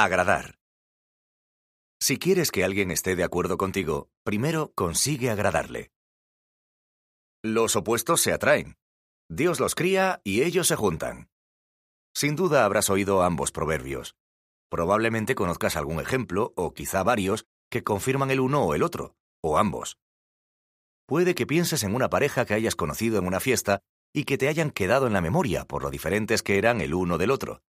Agradar. Si quieres que alguien esté de acuerdo contigo, primero consigue agradarle. Los opuestos se atraen. Dios los cría y ellos se juntan. Sin duda habrás oído ambos proverbios. Probablemente conozcas algún ejemplo, o quizá varios, que confirman el uno o el otro, o ambos. Puede que pienses en una pareja que hayas conocido en una fiesta y que te hayan quedado en la memoria por lo diferentes que eran el uno del otro.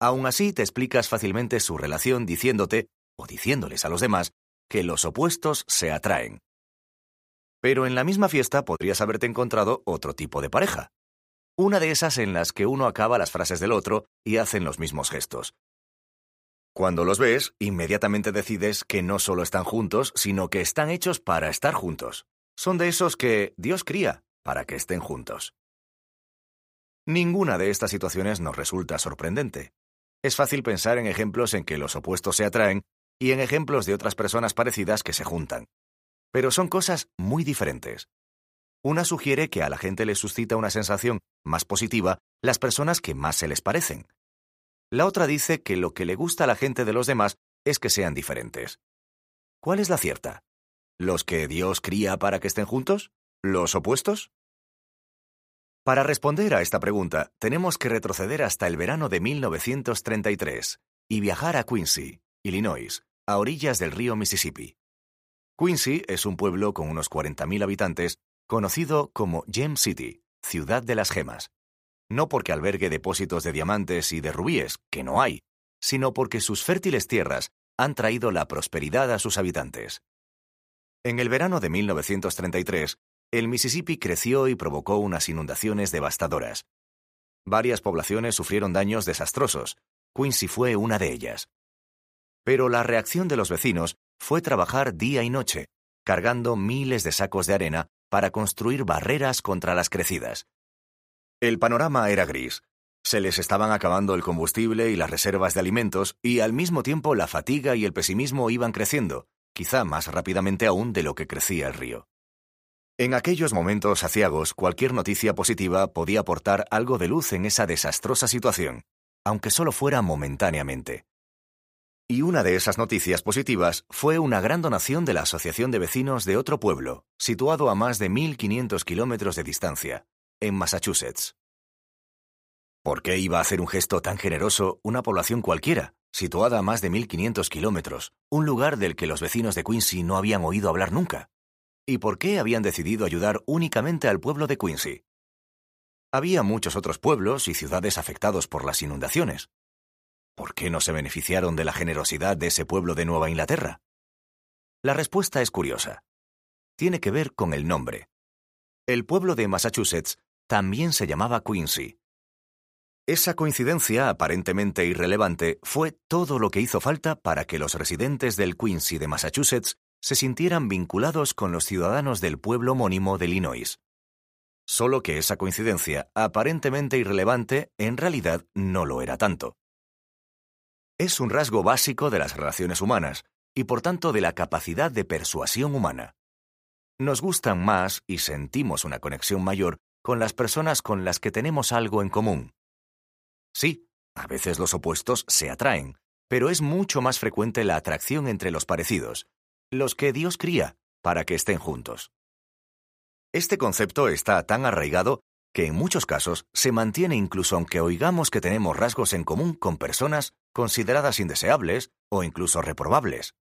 Aún así, te explicas fácilmente su relación diciéndote, o diciéndoles a los demás, que los opuestos se atraen. Pero en la misma fiesta podrías haberte encontrado otro tipo de pareja. Una de esas en las que uno acaba las frases del otro y hacen los mismos gestos. Cuando los ves, inmediatamente decides que no solo están juntos, sino que están hechos para estar juntos. Son de esos que Dios cría para que estén juntos. Ninguna de estas situaciones nos resulta sorprendente. Es fácil pensar en ejemplos en que los opuestos se atraen y en ejemplos de otras personas parecidas que se juntan. Pero son cosas muy diferentes. Una sugiere que a la gente le suscita una sensación más positiva las personas que más se les parecen. La otra dice que lo que le gusta a la gente de los demás es que sean diferentes. ¿Cuál es la cierta? ¿Los que Dios cría para que estén juntos? ¿Los opuestos? Para responder a esta pregunta, tenemos que retroceder hasta el verano de 1933 y viajar a Quincy, Illinois, a orillas del río Mississippi. Quincy es un pueblo con unos 40.000 habitantes, conocido como Gem City, ciudad de las gemas. No porque albergue depósitos de diamantes y de rubíes, que no hay, sino porque sus fértiles tierras han traído la prosperidad a sus habitantes. En el verano de 1933, el Mississippi creció y provocó unas inundaciones devastadoras. Varias poblaciones sufrieron daños desastrosos. Quincy fue una de ellas. Pero la reacción de los vecinos fue trabajar día y noche, cargando miles de sacos de arena para construir barreras contra las crecidas. El panorama era gris. Se les estaban acabando el combustible y las reservas de alimentos, y al mismo tiempo la fatiga y el pesimismo iban creciendo, quizá más rápidamente aún de lo que crecía el río. En aquellos momentos aciagos, cualquier noticia positiva podía aportar algo de luz en esa desastrosa situación, aunque solo fuera momentáneamente. Y una de esas noticias positivas fue una gran donación de la Asociación de Vecinos de otro pueblo, situado a más de 1.500 kilómetros de distancia, en Massachusetts. ¿Por qué iba a hacer un gesto tan generoso una población cualquiera, situada a más de 1.500 kilómetros, un lugar del que los vecinos de Quincy no habían oído hablar nunca? ¿Y por qué habían decidido ayudar únicamente al pueblo de Quincy? Había muchos otros pueblos y ciudades afectados por las inundaciones. ¿Por qué no se beneficiaron de la generosidad de ese pueblo de Nueva Inglaterra? La respuesta es curiosa. Tiene que ver con el nombre. El pueblo de Massachusetts también se llamaba Quincy. Esa coincidencia aparentemente irrelevante fue todo lo que hizo falta para que los residentes del Quincy de Massachusetts se sintieran vinculados con los ciudadanos del pueblo homónimo de Illinois. Solo que esa coincidencia, aparentemente irrelevante, en realidad no lo era tanto. Es un rasgo básico de las relaciones humanas, y por tanto de la capacidad de persuasión humana. Nos gustan más y sentimos una conexión mayor con las personas con las que tenemos algo en común. Sí, a veces los opuestos se atraen, pero es mucho más frecuente la atracción entre los parecidos, los que Dios cría para que estén juntos. Este concepto está tan arraigado que en muchos casos se mantiene incluso aunque oigamos que tenemos rasgos en común con personas consideradas indeseables o incluso reprobables.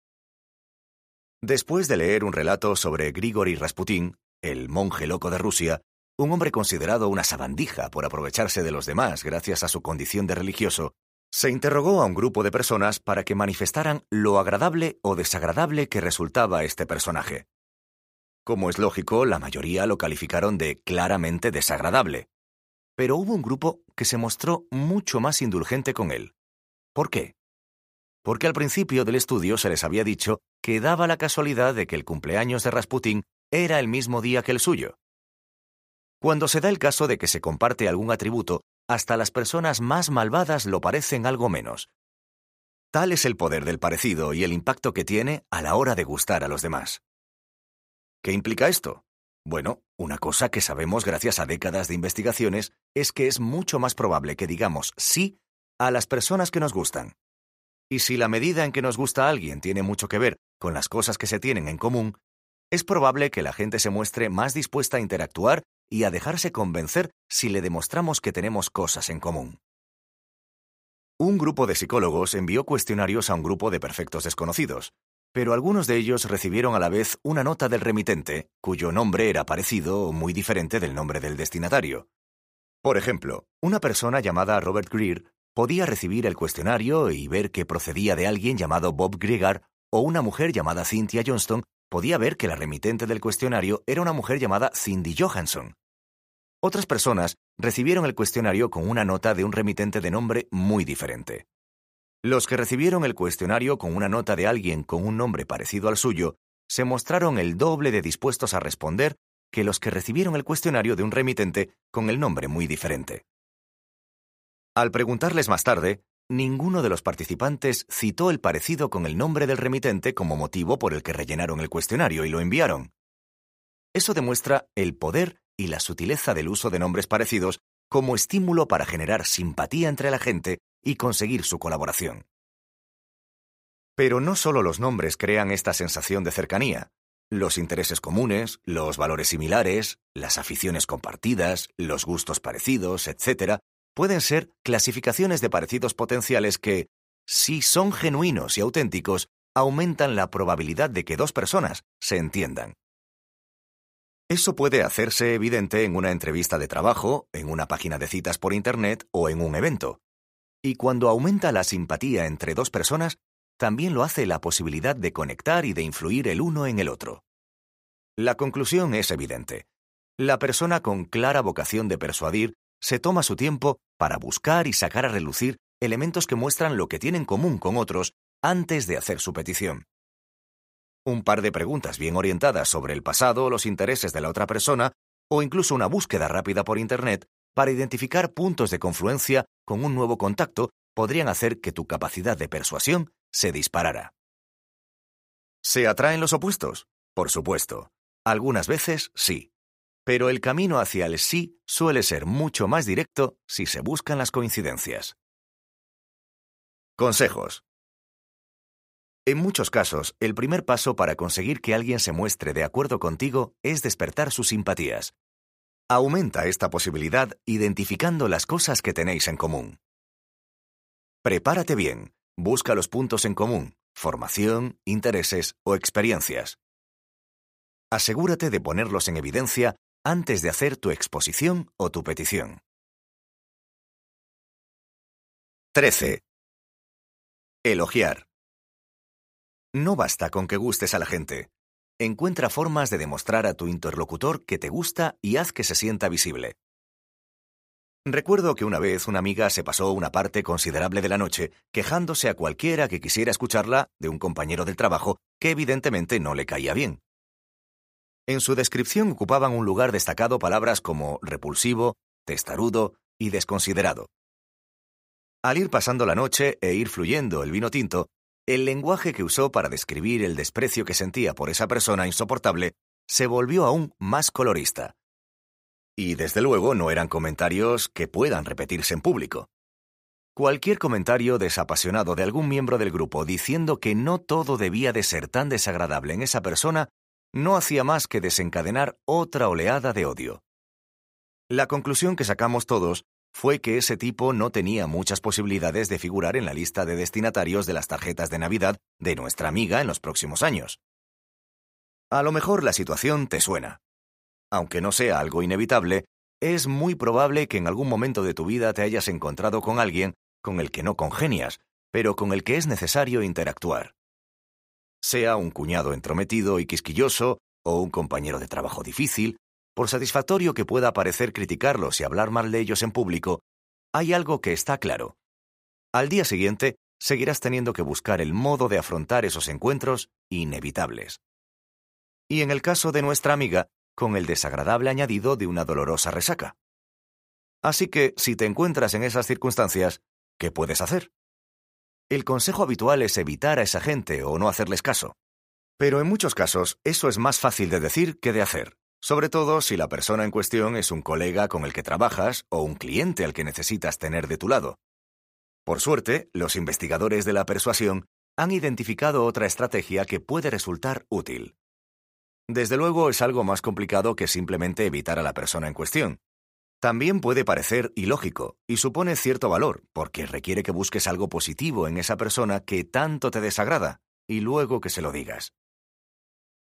Después de leer un relato sobre Grigori Rasputin, el monje loco de Rusia, un hombre considerado una sabandija por aprovecharse de los demás gracias a su condición de religioso, se interrogó a un grupo de personas para que manifestaran lo agradable o desagradable que resultaba este personaje. Como es lógico, la mayoría lo calificaron de claramente desagradable. Pero hubo un grupo que se mostró mucho más indulgente con él. ¿Por qué? Porque al principio del estudio se les había dicho que daba la casualidad de que el cumpleaños de Rasputin era el mismo día que el suyo. Cuando se da el caso de que se comparte algún atributo, hasta las personas más malvadas lo parecen algo menos. Tal es el poder del parecido y el impacto que tiene a la hora de gustar a los demás. ¿Qué implica esto? Bueno, una cosa que sabemos gracias a décadas de investigaciones es que es mucho más probable que digamos sí a las personas que nos gustan. Y si la medida en que nos gusta a alguien tiene mucho que ver con las cosas que se tienen en común, es probable que la gente se muestre más dispuesta a interactuar y a dejarse convencer si le demostramos que tenemos cosas en común. Un grupo de psicólogos envió cuestionarios a un grupo de perfectos desconocidos, pero algunos de ellos recibieron a la vez una nota del remitente, cuyo nombre era parecido o muy diferente del nombre del destinatario. Por ejemplo, una persona llamada Robert Greer podía recibir el cuestionario y ver que procedía de alguien llamado Bob Gregar, o una mujer llamada Cynthia Johnston podía ver que la remitente del cuestionario era una mujer llamada Cindy Johansson. Otras personas recibieron el cuestionario con una nota de un remitente de nombre muy diferente. Los que recibieron el cuestionario con una nota de alguien con un nombre parecido al suyo se mostraron el doble de dispuestos a responder que los que recibieron el cuestionario de un remitente con el nombre muy diferente. Al preguntarles más tarde, ninguno de los participantes citó el parecido con el nombre del remitente como motivo por el que rellenaron el cuestionario y lo enviaron. Eso demuestra el poder y la sutileza del uso de nombres parecidos como estímulo para generar simpatía entre la gente y conseguir su colaboración. Pero no solo los nombres crean esta sensación de cercanía. Los intereses comunes, los valores similares, las aficiones compartidas, los gustos parecidos, etc., pueden ser clasificaciones de parecidos potenciales que, si son genuinos y auténticos, aumentan la probabilidad de que dos personas se entiendan. Eso puede hacerse evidente en una entrevista de trabajo, en una página de citas por Internet o en un evento. Y cuando aumenta la simpatía entre dos personas, también lo hace la posibilidad de conectar y de influir el uno en el otro. La conclusión es evidente. La persona con clara vocación de persuadir se toma su tiempo para buscar y sacar a relucir elementos que muestran lo que tienen en común con otros antes de hacer su petición. Un par de preguntas bien orientadas sobre el pasado o los intereses de la otra persona, o incluso una búsqueda rápida por Internet para identificar puntos de confluencia con un nuevo contacto podrían hacer que tu capacidad de persuasión se disparara. ¿Se atraen los opuestos? Por supuesto. Algunas veces sí. Pero el camino hacia el sí suele ser mucho más directo si se buscan las coincidencias. Consejos. En muchos casos, el primer paso para conseguir que alguien se muestre de acuerdo contigo es despertar sus simpatías. Aumenta esta posibilidad identificando las cosas que tenéis en común. Prepárate bien, busca los puntos en común, formación, intereses o experiencias. Asegúrate de ponerlos en evidencia antes de hacer tu exposición o tu petición. 13. Elogiar. No basta con que gustes a la gente. Encuentra formas de demostrar a tu interlocutor que te gusta y haz que se sienta visible. Recuerdo que una vez una amiga se pasó una parte considerable de la noche quejándose a cualquiera que quisiera escucharla de un compañero del trabajo que evidentemente no le caía bien. En su descripción ocupaban un lugar destacado palabras como repulsivo, testarudo y desconsiderado. Al ir pasando la noche e ir fluyendo el vino tinto, el lenguaje que usó para describir el desprecio que sentía por esa persona insoportable se volvió aún más colorista. Y desde luego no eran comentarios que puedan repetirse en público. Cualquier comentario desapasionado de algún miembro del grupo diciendo que no todo debía de ser tan desagradable en esa persona no hacía más que desencadenar otra oleada de odio. La conclusión que sacamos todos fue que ese tipo no tenía muchas posibilidades de figurar en la lista de destinatarios de las tarjetas de Navidad de nuestra amiga en los próximos años. A lo mejor la situación te suena. Aunque no sea algo inevitable, es muy probable que en algún momento de tu vida te hayas encontrado con alguien con el que no congenias, pero con el que es necesario interactuar sea un cuñado entrometido y quisquilloso o un compañero de trabajo difícil, por satisfactorio que pueda parecer criticarlos y hablar mal de ellos en público, hay algo que está claro. Al día siguiente, seguirás teniendo que buscar el modo de afrontar esos encuentros inevitables. Y en el caso de nuestra amiga, con el desagradable añadido de una dolorosa resaca. Así que, si te encuentras en esas circunstancias, ¿qué puedes hacer? El consejo habitual es evitar a esa gente o no hacerles caso. Pero en muchos casos eso es más fácil de decir que de hacer, sobre todo si la persona en cuestión es un colega con el que trabajas o un cliente al que necesitas tener de tu lado. Por suerte, los investigadores de la persuasión han identificado otra estrategia que puede resultar útil. Desde luego es algo más complicado que simplemente evitar a la persona en cuestión. También puede parecer ilógico y supone cierto valor, porque requiere que busques algo positivo en esa persona que tanto te desagrada, y luego que se lo digas.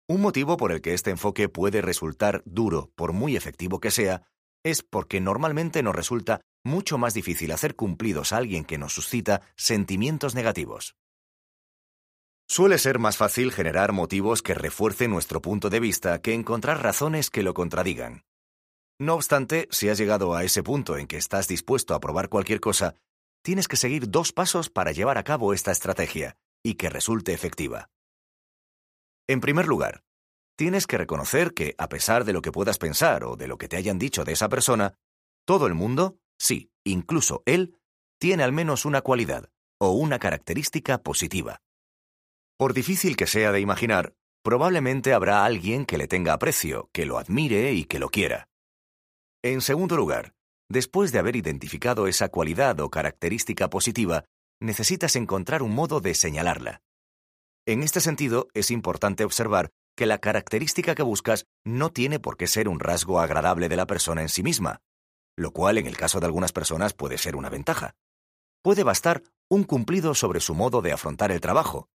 Un motivo por el que este enfoque puede resultar duro, por muy efectivo que sea, es porque normalmente nos resulta mucho más difícil hacer cumplidos a alguien que nos suscita sentimientos negativos. Suele ser más fácil generar motivos que refuercen nuestro punto de vista que encontrar razones que lo contradigan. No obstante, si has llegado a ese punto en que estás dispuesto a probar cualquier cosa, tienes que seguir dos pasos para llevar a cabo esta estrategia y que resulte efectiva. En primer lugar, tienes que reconocer que, a pesar de lo que puedas pensar o de lo que te hayan dicho de esa persona, todo el mundo, sí, incluso él, tiene al menos una cualidad o una característica positiva. Por difícil que sea de imaginar, probablemente habrá alguien que le tenga aprecio, que lo admire y que lo quiera. En segundo lugar, después de haber identificado esa cualidad o característica positiva, necesitas encontrar un modo de señalarla. En este sentido, es importante observar que la característica que buscas no tiene por qué ser un rasgo agradable de la persona en sí misma, lo cual en el caso de algunas personas puede ser una ventaja. Puede bastar un cumplido sobre su modo de afrontar el trabajo,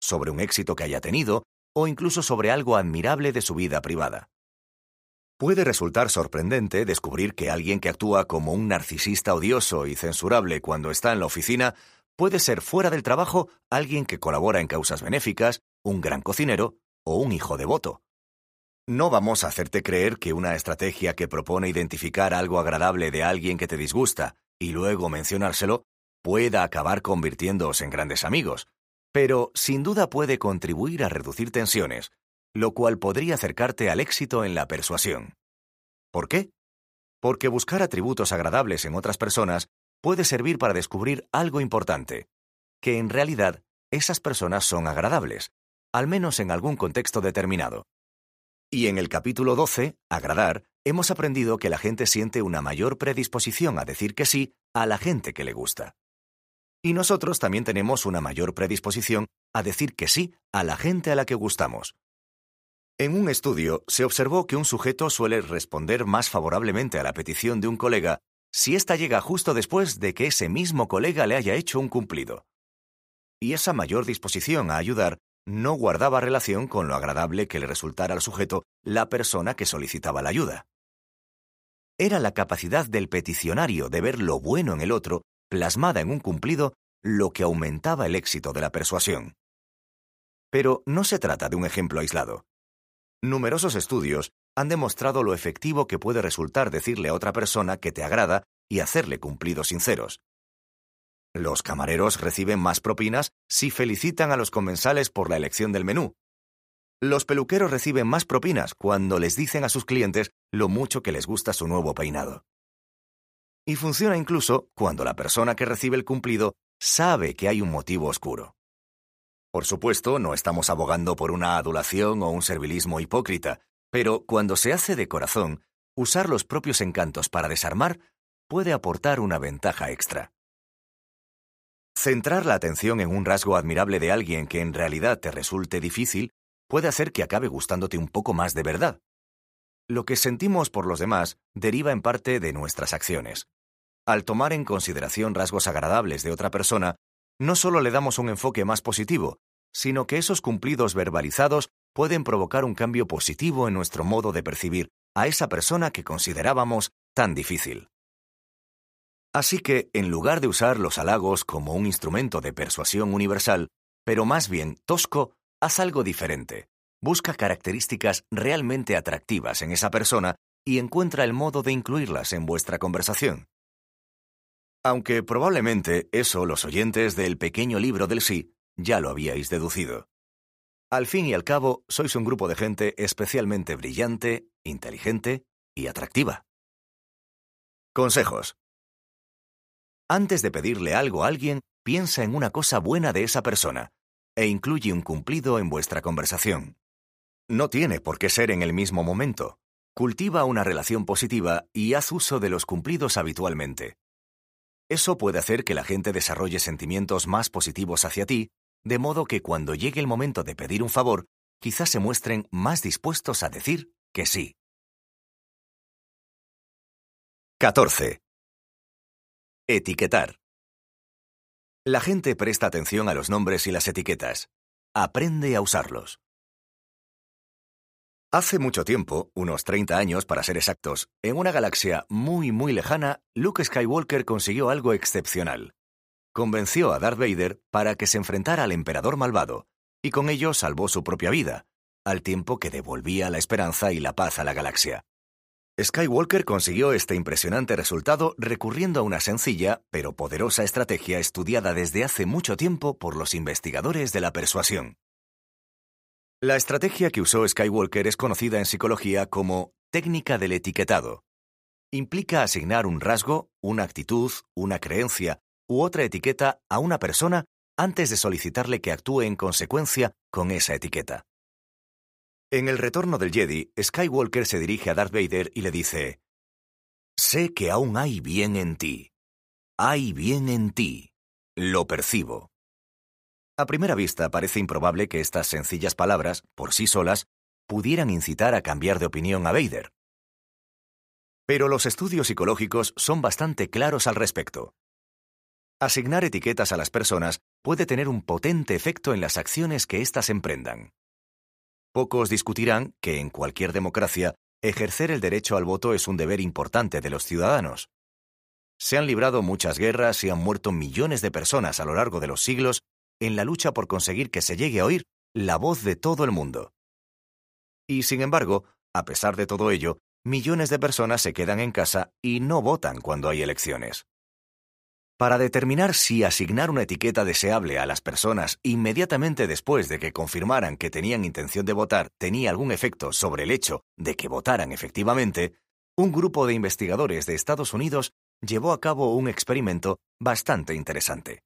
sobre un éxito que haya tenido o incluso sobre algo admirable de su vida privada. Puede resultar sorprendente descubrir que alguien que actúa como un narcisista odioso y censurable cuando está en la oficina puede ser fuera del trabajo alguien que colabora en causas benéficas, un gran cocinero o un hijo devoto. No vamos a hacerte creer que una estrategia que propone identificar algo agradable de alguien que te disgusta y luego mencionárselo pueda acabar convirtiéndoos en grandes amigos, pero sin duda puede contribuir a reducir tensiones, lo cual podría acercarte al éxito en la persuasión. ¿Por qué? Porque buscar atributos agradables en otras personas puede servir para descubrir algo importante, que en realidad esas personas son agradables, al menos en algún contexto determinado. Y en el capítulo 12, Agradar, hemos aprendido que la gente siente una mayor predisposición a decir que sí a la gente que le gusta. Y nosotros también tenemos una mayor predisposición a decir que sí a la gente a la que gustamos. En un estudio se observó que un sujeto suele responder más favorablemente a la petición de un colega si ésta llega justo después de que ese mismo colega le haya hecho un cumplido. Y esa mayor disposición a ayudar no guardaba relación con lo agradable que le resultara al sujeto la persona que solicitaba la ayuda. Era la capacidad del peticionario de ver lo bueno en el otro, plasmada en un cumplido, lo que aumentaba el éxito de la persuasión. Pero no se trata de un ejemplo aislado. Numerosos estudios han demostrado lo efectivo que puede resultar decirle a otra persona que te agrada y hacerle cumplidos sinceros. Los camareros reciben más propinas si felicitan a los comensales por la elección del menú. Los peluqueros reciben más propinas cuando les dicen a sus clientes lo mucho que les gusta su nuevo peinado. Y funciona incluso cuando la persona que recibe el cumplido sabe que hay un motivo oscuro. Por supuesto, no estamos abogando por una adulación o un servilismo hipócrita, pero cuando se hace de corazón, usar los propios encantos para desarmar puede aportar una ventaja extra. Centrar la atención en un rasgo admirable de alguien que en realidad te resulte difícil puede hacer que acabe gustándote un poco más de verdad. Lo que sentimos por los demás deriva en parte de nuestras acciones. Al tomar en consideración rasgos agradables de otra persona, no solo le damos un enfoque más positivo, sino que esos cumplidos verbalizados pueden provocar un cambio positivo en nuestro modo de percibir a esa persona que considerábamos tan difícil. Así que, en lugar de usar los halagos como un instrumento de persuasión universal, pero más bien tosco, haz algo diferente. Busca características realmente atractivas en esa persona y encuentra el modo de incluirlas en vuestra conversación. Aunque probablemente eso los oyentes del pequeño libro del sí ya lo habíais deducido. Al fin y al cabo, sois un grupo de gente especialmente brillante, inteligente y atractiva. Consejos. Antes de pedirle algo a alguien, piensa en una cosa buena de esa persona e incluye un cumplido en vuestra conversación. No tiene por qué ser en el mismo momento. Cultiva una relación positiva y haz uso de los cumplidos habitualmente. Eso puede hacer que la gente desarrolle sentimientos más positivos hacia ti, de modo que cuando llegue el momento de pedir un favor, quizás se muestren más dispuestos a decir que sí. 14. Etiquetar. La gente presta atención a los nombres y las etiquetas. Aprende a usarlos. Hace mucho tiempo, unos 30 años para ser exactos, en una galaxia muy muy lejana, Luke Skywalker consiguió algo excepcional. Convenció a Darth Vader para que se enfrentara al emperador malvado, y con ello salvó su propia vida, al tiempo que devolvía la esperanza y la paz a la galaxia. Skywalker consiguió este impresionante resultado recurriendo a una sencilla pero poderosa estrategia estudiada desde hace mucho tiempo por los investigadores de la persuasión. La estrategia que usó Skywalker es conocida en psicología como técnica del etiquetado. Implica asignar un rasgo, una actitud, una creencia u otra etiqueta a una persona antes de solicitarle que actúe en consecuencia con esa etiqueta. En el retorno del Jedi, Skywalker se dirige a Darth Vader y le dice, Sé que aún hay bien en ti. Hay bien en ti. Lo percibo. A primera vista parece improbable que estas sencillas palabras, por sí solas, pudieran incitar a cambiar de opinión a Vader. Pero los estudios psicológicos son bastante claros al respecto. Asignar etiquetas a las personas puede tener un potente efecto en las acciones que éstas emprendan. Pocos discutirán que en cualquier democracia ejercer el derecho al voto es un deber importante de los ciudadanos. Se han librado muchas guerras y han muerto millones de personas a lo largo de los siglos en la lucha por conseguir que se llegue a oír la voz de todo el mundo. Y sin embargo, a pesar de todo ello, millones de personas se quedan en casa y no votan cuando hay elecciones. Para determinar si asignar una etiqueta deseable a las personas inmediatamente después de que confirmaran que tenían intención de votar tenía algún efecto sobre el hecho de que votaran efectivamente, un grupo de investigadores de Estados Unidos llevó a cabo un experimento bastante interesante.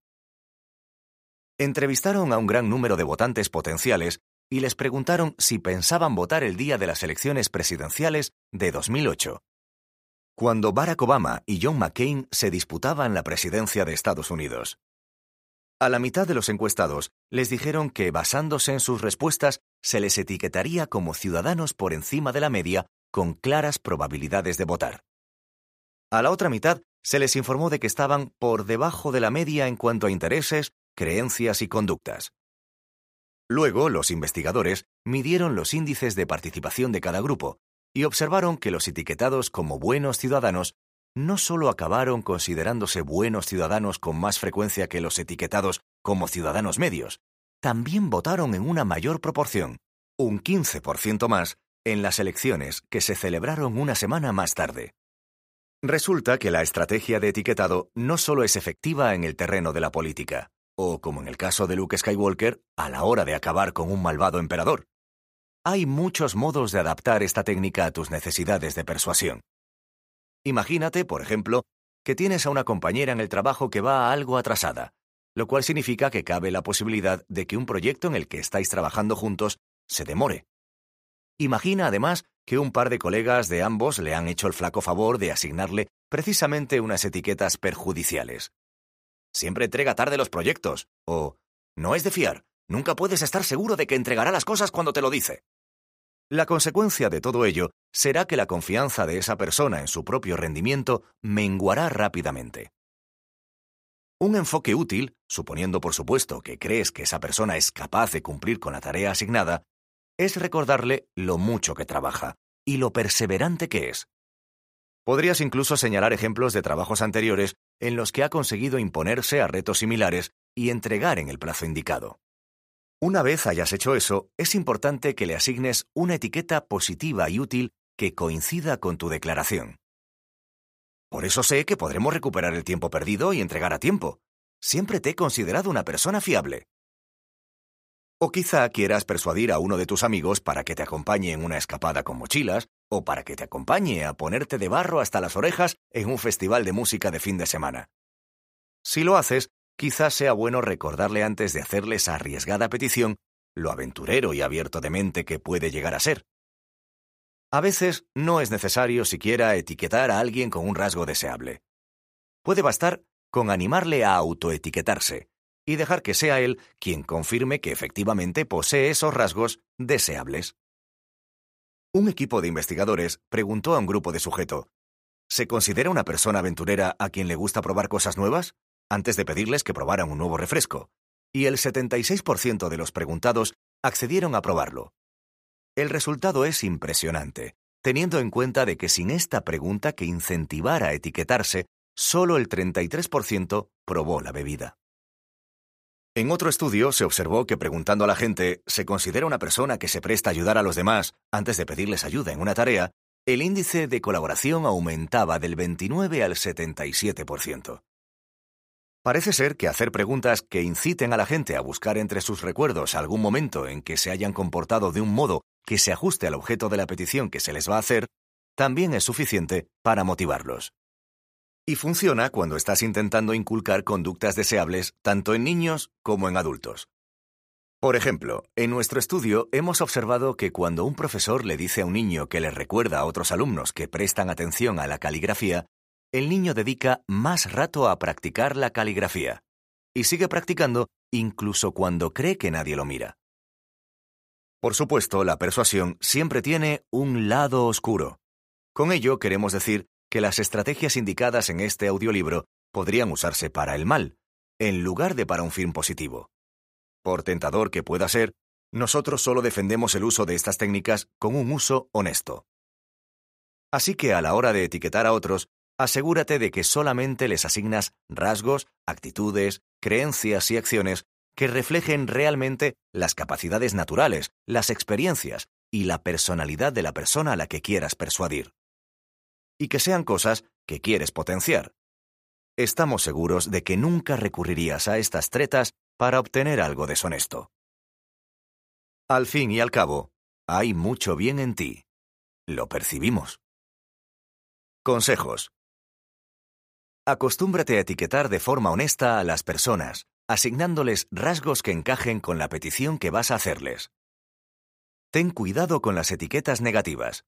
Entrevistaron a un gran número de votantes potenciales y les preguntaron si pensaban votar el día de las elecciones presidenciales de 2008, cuando Barack Obama y John McCain se disputaban la presidencia de Estados Unidos. A la mitad de los encuestados les dijeron que, basándose en sus respuestas, se les etiquetaría como ciudadanos por encima de la media con claras probabilidades de votar. A la otra mitad se les informó de que estaban por debajo de la media en cuanto a intereses, creencias y conductas. Luego, los investigadores midieron los índices de participación de cada grupo y observaron que los etiquetados como buenos ciudadanos no solo acabaron considerándose buenos ciudadanos con más frecuencia que los etiquetados como ciudadanos medios, también votaron en una mayor proporción, un 15% más, en las elecciones que se celebraron una semana más tarde. Resulta que la estrategia de etiquetado no solo es efectiva en el terreno de la política, o como en el caso de Luke Skywalker, a la hora de acabar con un malvado emperador. Hay muchos modos de adaptar esta técnica a tus necesidades de persuasión. Imagínate, por ejemplo, que tienes a una compañera en el trabajo que va algo atrasada, lo cual significa que cabe la posibilidad de que un proyecto en el que estáis trabajando juntos se demore. Imagina además que un par de colegas de ambos le han hecho el flaco favor de asignarle precisamente unas etiquetas perjudiciales siempre entrega tarde los proyectos, o no es de fiar, nunca puedes estar seguro de que entregará las cosas cuando te lo dice. La consecuencia de todo ello será que la confianza de esa persona en su propio rendimiento menguará rápidamente. Un enfoque útil, suponiendo por supuesto que crees que esa persona es capaz de cumplir con la tarea asignada, es recordarle lo mucho que trabaja y lo perseverante que es. Podrías incluso señalar ejemplos de trabajos anteriores en los que ha conseguido imponerse a retos similares y entregar en el plazo indicado. Una vez hayas hecho eso, es importante que le asignes una etiqueta positiva y útil que coincida con tu declaración. Por eso sé que podremos recuperar el tiempo perdido y entregar a tiempo. Siempre te he considerado una persona fiable. O quizá quieras persuadir a uno de tus amigos para que te acompañe en una escapada con mochilas, o para que te acompañe a ponerte de barro hasta las orejas en un festival de música de fin de semana. Si lo haces, quizás sea bueno recordarle antes de hacerle esa arriesgada petición lo aventurero y abierto de mente que puede llegar a ser. A veces no es necesario siquiera etiquetar a alguien con un rasgo deseable. Puede bastar con animarle a autoetiquetarse y dejar que sea él quien confirme que efectivamente posee esos rasgos deseables. Un equipo de investigadores preguntó a un grupo de sujeto, ¿se considera una persona aventurera a quien le gusta probar cosas nuevas? antes de pedirles que probaran un nuevo refresco, y el 76% de los preguntados accedieron a probarlo. El resultado es impresionante, teniendo en cuenta de que sin esta pregunta que incentivara a etiquetarse, solo el 33% probó la bebida. En otro estudio se observó que preguntando a la gente se considera una persona que se presta a ayudar a los demás antes de pedirles ayuda en una tarea, el índice de colaboración aumentaba del 29 al 77%. Parece ser que hacer preguntas que inciten a la gente a buscar entre sus recuerdos algún momento en que se hayan comportado de un modo que se ajuste al objeto de la petición que se les va a hacer, también es suficiente para motivarlos. Y funciona cuando estás intentando inculcar conductas deseables tanto en niños como en adultos. Por ejemplo, en nuestro estudio hemos observado que cuando un profesor le dice a un niño que le recuerda a otros alumnos que prestan atención a la caligrafía, el niño dedica más rato a practicar la caligrafía y sigue practicando incluso cuando cree que nadie lo mira. Por supuesto, la persuasión siempre tiene un lado oscuro. Con ello queremos decir que las estrategias indicadas en este audiolibro podrían usarse para el mal, en lugar de para un fin positivo. Por tentador que pueda ser, nosotros solo defendemos el uso de estas técnicas con un uso honesto. Así que a la hora de etiquetar a otros, asegúrate de que solamente les asignas rasgos, actitudes, creencias y acciones que reflejen realmente las capacidades naturales, las experiencias y la personalidad de la persona a la que quieras persuadir. Y que sean cosas que quieres potenciar. Estamos seguros de que nunca recurrirías a estas tretas para obtener algo deshonesto. Al fin y al cabo, hay mucho bien en ti. Lo percibimos. Consejos. Acostúmbrate a etiquetar de forma honesta a las personas, asignándoles rasgos que encajen con la petición que vas a hacerles. Ten cuidado con las etiquetas negativas.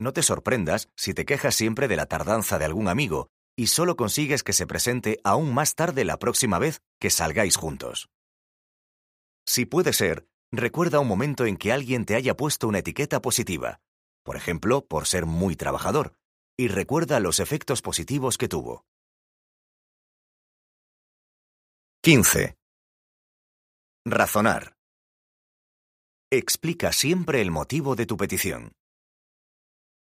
No te sorprendas si te quejas siempre de la tardanza de algún amigo y solo consigues que se presente aún más tarde la próxima vez que salgáis juntos. Si puede ser, recuerda un momento en que alguien te haya puesto una etiqueta positiva, por ejemplo, por ser muy trabajador, y recuerda los efectos positivos que tuvo. 15. Razonar. Explica siempre el motivo de tu petición.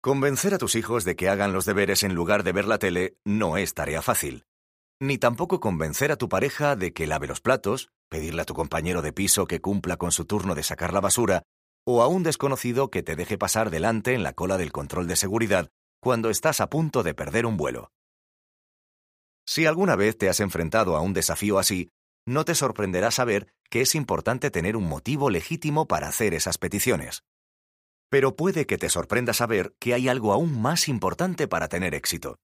Convencer a tus hijos de que hagan los deberes en lugar de ver la tele no es tarea fácil. Ni tampoco convencer a tu pareja de que lave los platos, pedirle a tu compañero de piso que cumpla con su turno de sacar la basura, o a un desconocido que te deje pasar delante en la cola del control de seguridad cuando estás a punto de perder un vuelo. Si alguna vez te has enfrentado a un desafío así, no te sorprenderá saber que es importante tener un motivo legítimo para hacer esas peticiones. Pero puede que te sorprenda saber que hay algo aún más importante para tener éxito.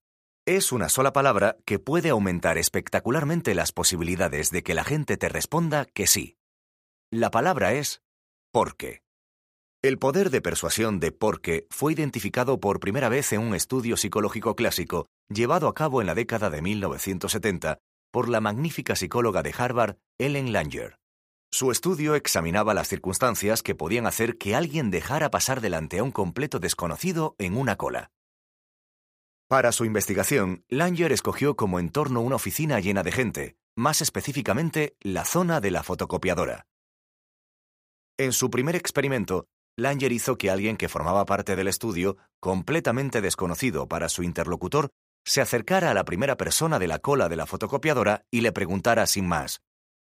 Es una sola palabra que puede aumentar espectacularmente las posibilidades de que la gente te responda que sí. La palabra es ¿por qué? El poder de persuasión de porque fue identificado por primera vez en un estudio psicológico clásico llevado a cabo en la década de 1970 por la magnífica psicóloga de Harvard, Ellen Langer. Su estudio examinaba las circunstancias que podían hacer que alguien dejara pasar delante a un completo desconocido en una cola. Para su investigación, Langer escogió como entorno una oficina llena de gente, más específicamente la zona de la fotocopiadora. En su primer experimento, Langer hizo que alguien que formaba parte del estudio, completamente desconocido para su interlocutor, se acercara a la primera persona de la cola de la fotocopiadora y le preguntara sin más,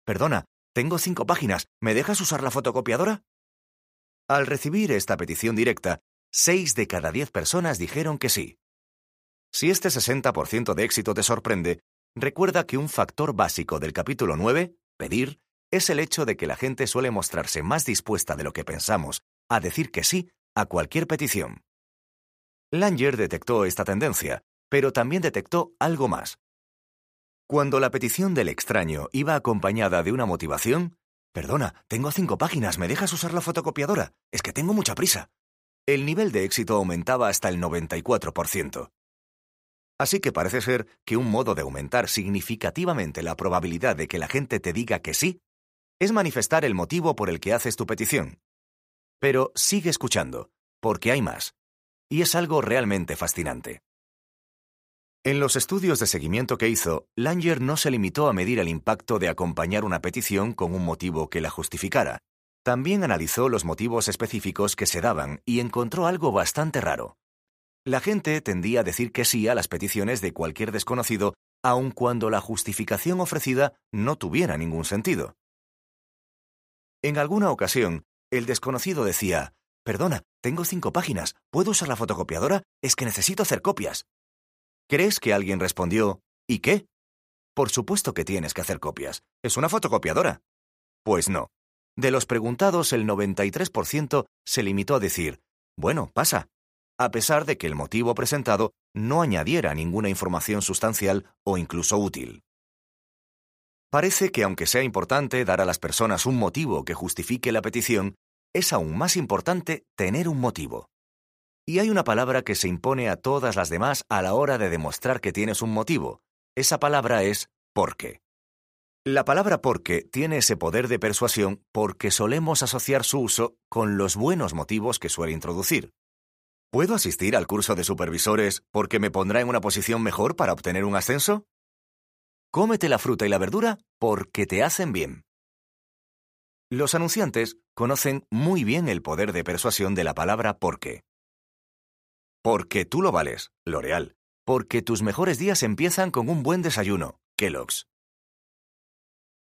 Perdona, tengo cinco páginas, ¿me dejas usar la fotocopiadora? Al recibir esta petición directa, seis de cada diez personas dijeron que sí. Si este 60% de éxito te sorprende, recuerda que un factor básico del capítulo 9, pedir, es el hecho de que la gente suele mostrarse más dispuesta de lo que pensamos a decir que sí a cualquier petición. Langer detectó esta tendencia, pero también detectó algo más. Cuando la petición del extraño iba acompañada de una motivación, Perdona, tengo cinco páginas, ¿me dejas usar la fotocopiadora? Es que tengo mucha prisa. El nivel de éxito aumentaba hasta el 94%. Así que parece ser que un modo de aumentar significativamente la probabilidad de que la gente te diga que sí es manifestar el motivo por el que haces tu petición. Pero sigue escuchando, porque hay más. Y es algo realmente fascinante. En los estudios de seguimiento que hizo, Langer no se limitó a medir el impacto de acompañar una petición con un motivo que la justificara. También analizó los motivos específicos que se daban y encontró algo bastante raro. La gente tendía a decir que sí a las peticiones de cualquier desconocido, aun cuando la justificación ofrecida no tuviera ningún sentido. En alguna ocasión, el desconocido decía, Perdona, tengo cinco páginas, ¿puedo usar la fotocopiadora? Es que necesito hacer copias. ¿Crees que alguien respondió, ¿y qué? Por supuesto que tienes que hacer copias. Es una fotocopiadora. Pues no. De los preguntados, el 93% se limitó a decir, bueno, pasa, a pesar de que el motivo presentado no añadiera ninguna información sustancial o incluso útil. Parece que aunque sea importante dar a las personas un motivo que justifique la petición, es aún más importante tener un motivo. Y hay una palabra que se impone a todas las demás a la hora de demostrar que tienes un motivo. Esa palabra es porque. La palabra porque tiene ese poder de persuasión porque solemos asociar su uso con los buenos motivos que suele introducir. ¿Puedo asistir al curso de supervisores porque me pondrá en una posición mejor para obtener un ascenso? Cómete la fruta y la verdura porque te hacen bien. Los anunciantes conocen muy bien el poder de persuasión de la palabra porque. Porque tú lo vales, L'Oreal. Porque tus mejores días empiezan con un buen desayuno, Kellogg's.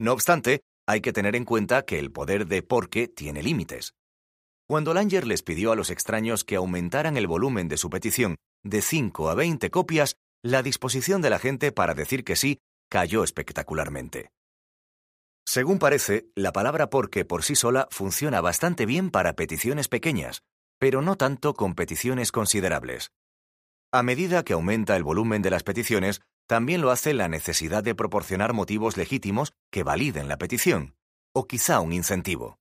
No obstante, hay que tener en cuenta que el poder de porque tiene límites. Cuando Langer les pidió a los extraños que aumentaran el volumen de su petición de 5 a 20 copias, la disposición de la gente para decir que sí cayó espectacularmente. Según parece, la palabra porque por sí sola funciona bastante bien para peticiones pequeñas, pero no tanto con peticiones considerables. A medida que aumenta el volumen de las peticiones, también lo hace la necesidad de proporcionar motivos legítimos que validen la petición, o quizá un incentivo.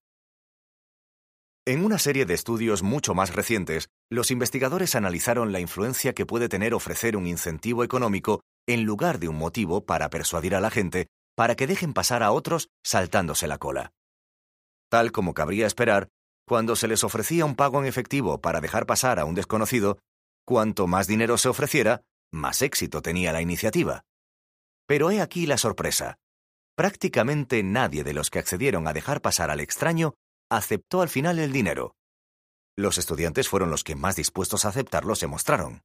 En una serie de estudios mucho más recientes, los investigadores analizaron la influencia que puede tener ofrecer un incentivo económico en lugar de un motivo para persuadir a la gente para que dejen pasar a otros saltándose la cola. Tal como cabría esperar, cuando se les ofrecía un pago en efectivo para dejar pasar a un desconocido, cuanto más dinero se ofreciera, más éxito tenía la iniciativa. Pero he aquí la sorpresa. Prácticamente nadie de los que accedieron a dejar pasar al extraño aceptó al final el dinero. Los estudiantes fueron los que más dispuestos a aceptarlo se mostraron.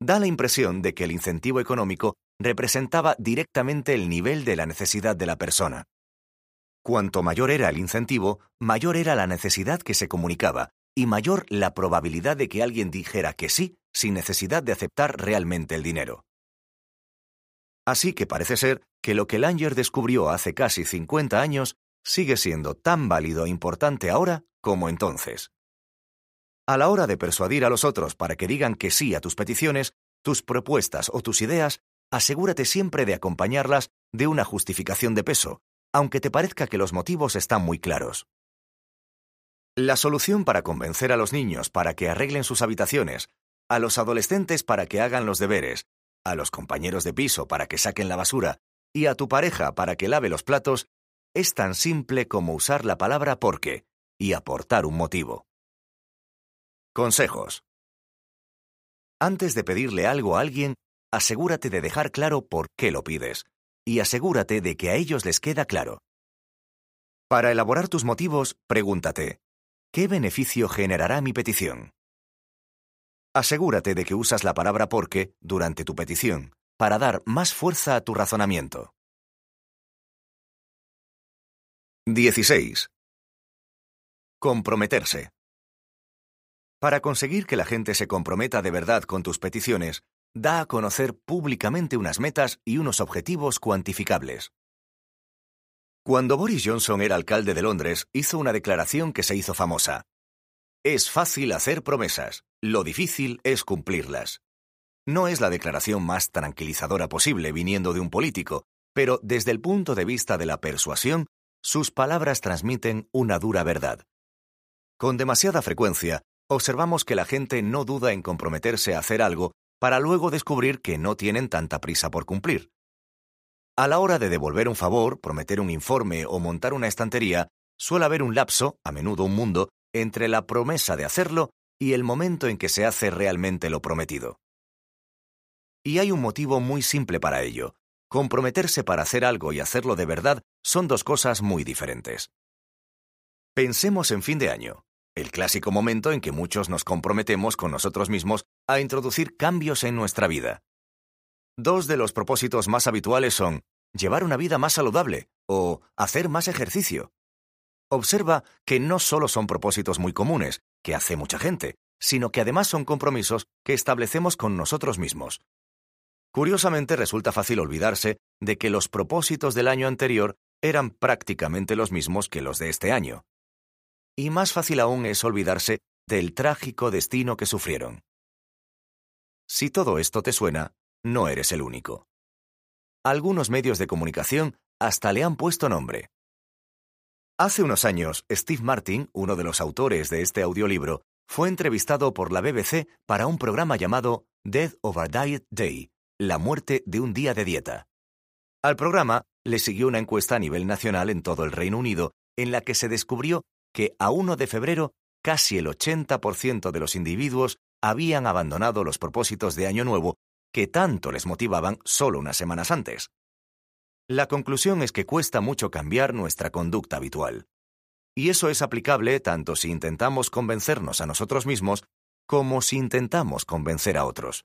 Da la impresión de que el incentivo económico representaba directamente el nivel de la necesidad de la persona. Cuanto mayor era el incentivo, mayor era la necesidad que se comunicaba y mayor la probabilidad de que alguien dijera que sí sin necesidad de aceptar realmente el dinero. Así que parece ser que lo que Langer descubrió hace casi 50 años sigue siendo tan válido e importante ahora como entonces. A la hora de persuadir a los otros para que digan que sí a tus peticiones, tus propuestas o tus ideas, asegúrate siempre de acompañarlas de una justificación de peso, aunque te parezca que los motivos están muy claros. La solución para convencer a los niños para que arreglen sus habitaciones, a los adolescentes para que hagan los deberes, a los compañeros de piso para que saquen la basura y a tu pareja para que lave los platos, es tan simple como usar la palabra porque y aportar un motivo. Consejos. Antes de pedirle algo a alguien, asegúrate de dejar claro por qué lo pides y asegúrate de que a ellos les queda claro. Para elaborar tus motivos, pregúntate, ¿qué beneficio generará mi petición? Asegúrate de que usas la palabra porque durante tu petición, para dar más fuerza a tu razonamiento. 16. Comprometerse. Para conseguir que la gente se comprometa de verdad con tus peticiones, da a conocer públicamente unas metas y unos objetivos cuantificables. Cuando Boris Johnson era alcalde de Londres, hizo una declaración que se hizo famosa. Es fácil hacer promesas, lo difícil es cumplirlas. No es la declaración más tranquilizadora posible viniendo de un político, pero desde el punto de vista de la persuasión, sus palabras transmiten una dura verdad. Con demasiada frecuencia, observamos que la gente no duda en comprometerse a hacer algo para luego descubrir que no tienen tanta prisa por cumplir. A la hora de devolver un favor, prometer un informe o montar una estantería, suele haber un lapso, a menudo un mundo, entre la promesa de hacerlo y el momento en que se hace realmente lo prometido. Y hay un motivo muy simple para ello. Comprometerse para hacer algo y hacerlo de verdad son dos cosas muy diferentes. Pensemos en fin de año, el clásico momento en que muchos nos comprometemos con nosotros mismos a introducir cambios en nuestra vida. Dos de los propósitos más habituales son llevar una vida más saludable o hacer más ejercicio. Observa que no solo son propósitos muy comunes, que hace mucha gente, sino que además son compromisos que establecemos con nosotros mismos. Curiosamente resulta fácil olvidarse de que los propósitos del año anterior eran prácticamente los mismos que los de este año. Y más fácil aún es olvidarse del trágico destino que sufrieron. Si todo esto te suena, no eres el único. Algunos medios de comunicación hasta le han puesto nombre. Hace unos años, Steve Martin, uno de los autores de este audiolibro, fue entrevistado por la BBC para un programa llamado Death a Diet Day, la muerte de un día de dieta. Al programa le siguió una encuesta a nivel nacional en todo el Reino Unido, en la que se descubrió que a 1 de febrero casi el 80% de los individuos habían abandonado los propósitos de Año Nuevo que tanto les motivaban solo unas semanas antes. La conclusión es que cuesta mucho cambiar nuestra conducta habitual. Y eso es aplicable tanto si intentamos convencernos a nosotros mismos como si intentamos convencer a otros.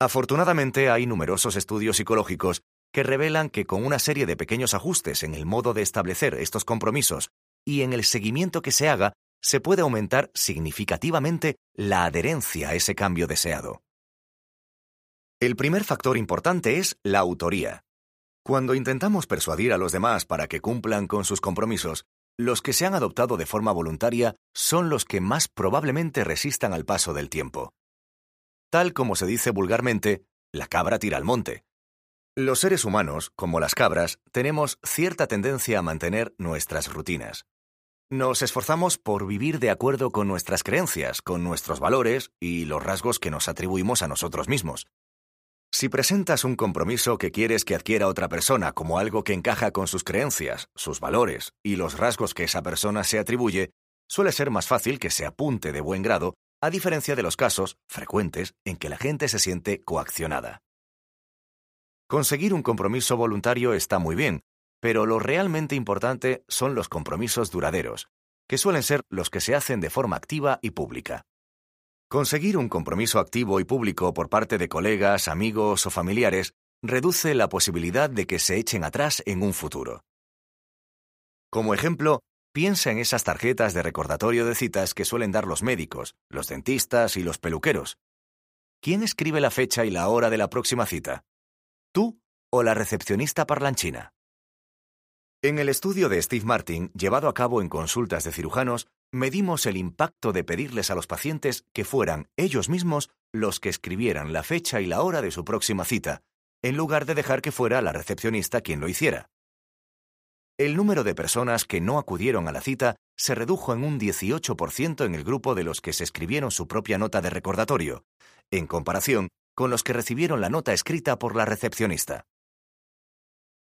Afortunadamente hay numerosos estudios psicológicos que revelan que con una serie de pequeños ajustes en el modo de establecer estos compromisos y en el seguimiento que se haga, se puede aumentar significativamente la adherencia a ese cambio deseado. El primer factor importante es la autoría. Cuando intentamos persuadir a los demás para que cumplan con sus compromisos, los que se han adoptado de forma voluntaria son los que más probablemente resistan al paso del tiempo. Tal como se dice vulgarmente, la cabra tira al monte. Los seres humanos, como las cabras, tenemos cierta tendencia a mantener nuestras rutinas. Nos esforzamos por vivir de acuerdo con nuestras creencias, con nuestros valores y los rasgos que nos atribuimos a nosotros mismos. Si presentas un compromiso que quieres que adquiera otra persona como algo que encaja con sus creencias, sus valores y los rasgos que esa persona se atribuye, suele ser más fácil que se apunte de buen grado, a diferencia de los casos frecuentes en que la gente se siente coaccionada. Conseguir un compromiso voluntario está muy bien, pero lo realmente importante son los compromisos duraderos, que suelen ser los que se hacen de forma activa y pública. Conseguir un compromiso activo y público por parte de colegas, amigos o familiares reduce la posibilidad de que se echen atrás en un futuro. Como ejemplo, piensa en esas tarjetas de recordatorio de citas que suelen dar los médicos, los dentistas y los peluqueros. ¿Quién escribe la fecha y la hora de la próxima cita? ¿Tú o la recepcionista parlanchina? En el estudio de Steve Martin, llevado a cabo en consultas de cirujanos, medimos el impacto de pedirles a los pacientes que fueran ellos mismos los que escribieran la fecha y la hora de su próxima cita, en lugar de dejar que fuera la recepcionista quien lo hiciera. El número de personas que no acudieron a la cita se redujo en un 18% en el grupo de los que se escribieron su propia nota de recordatorio, en comparación con los que recibieron la nota escrita por la recepcionista.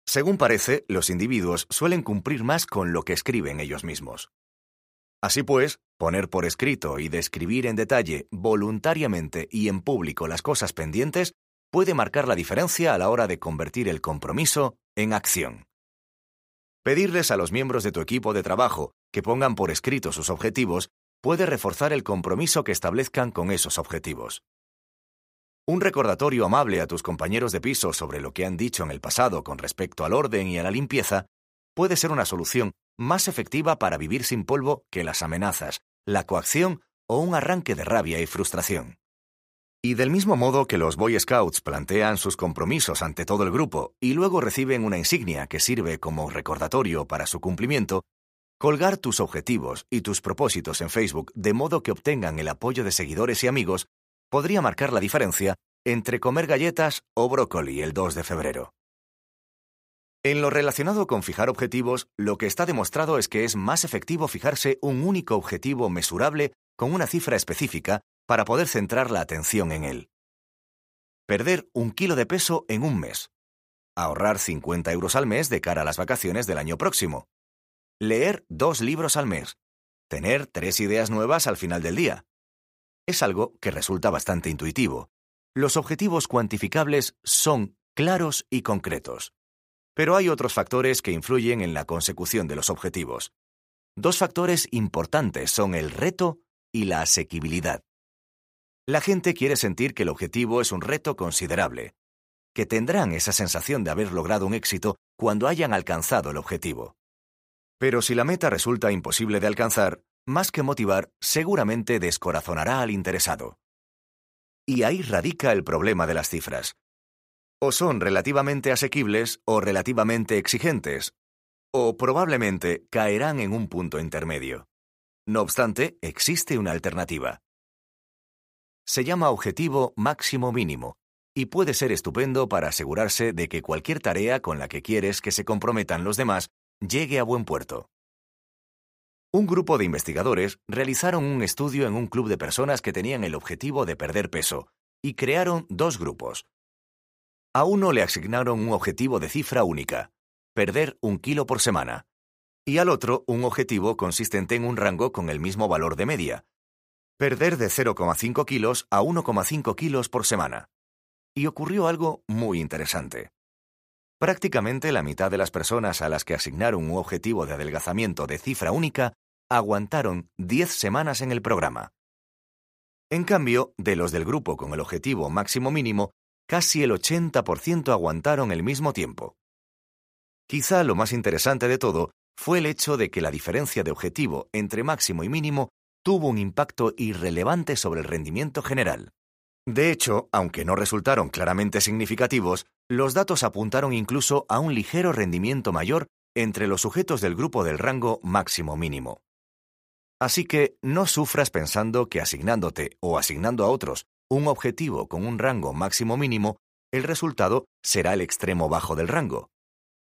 Según parece, los individuos suelen cumplir más con lo que escriben ellos mismos. Así pues, poner por escrito y describir en detalle, voluntariamente y en público las cosas pendientes puede marcar la diferencia a la hora de convertir el compromiso en acción. Pedirles a los miembros de tu equipo de trabajo que pongan por escrito sus objetivos puede reforzar el compromiso que establezcan con esos objetivos. Un recordatorio amable a tus compañeros de piso sobre lo que han dicho en el pasado con respecto al orden y a la limpieza puede ser una solución más efectiva para vivir sin polvo que las amenazas, la coacción o un arranque de rabia y frustración. Y del mismo modo que los Boy Scouts plantean sus compromisos ante todo el grupo y luego reciben una insignia que sirve como recordatorio para su cumplimiento, colgar tus objetivos y tus propósitos en Facebook de modo que obtengan el apoyo de seguidores y amigos podría marcar la diferencia entre comer galletas o brócoli el 2 de febrero. En lo relacionado con fijar objetivos, lo que está demostrado es que es más efectivo fijarse un único objetivo mesurable con una cifra específica para poder centrar la atención en él. Perder un kilo de peso en un mes. Ahorrar 50 euros al mes de cara a las vacaciones del año próximo. Leer dos libros al mes. Tener tres ideas nuevas al final del día. Es algo que resulta bastante intuitivo. Los objetivos cuantificables son claros y concretos. Pero hay otros factores que influyen en la consecución de los objetivos. Dos factores importantes son el reto y la asequibilidad. La gente quiere sentir que el objetivo es un reto considerable, que tendrán esa sensación de haber logrado un éxito cuando hayan alcanzado el objetivo. Pero si la meta resulta imposible de alcanzar, más que motivar, seguramente descorazonará al interesado. Y ahí radica el problema de las cifras. O son relativamente asequibles o relativamente exigentes, o probablemente caerán en un punto intermedio. No obstante, existe una alternativa. Se llama objetivo máximo mínimo y puede ser estupendo para asegurarse de que cualquier tarea con la que quieres que se comprometan los demás llegue a buen puerto. Un grupo de investigadores realizaron un estudio en un club de personas que tenían el objetivo de perder peso y crearon dos grupos. A uno le asignaron un objetivo de cifra única, perder un kilo por semana, y al otro un objetivo consistente en un rango con el mismo valor de media, perder de 0,5 kilos a 1,5 kilos por semana. Y ocurrió algo muy interesante. Prácticamente la mitad de las personas a las que asignaron un objetivo de adelgazamiento de cifra única aguantaron 10 semanas en el programa. En cambio, de los del grupo con el objetivo máximo mínimo, casi el 80% aguantaron el mismo tiempo. Quizá lo más interesante de todo fue el hecho de que la diferencia de objetivo entre máximo y mínimo tuvo un impacto irrelevante sobre el rendimiento general. De hecho, aunque no resultaron claramente significativos, los datos apuntaron incluso a un ligero rendimiento mayor entre los sujetos del grupo del rango máximo-mínimo. Así que no sufras pensando que asignándote o asignando a otros un objetivo con un rango máximo-mínimo, el resultado será el extremo bajo del rango.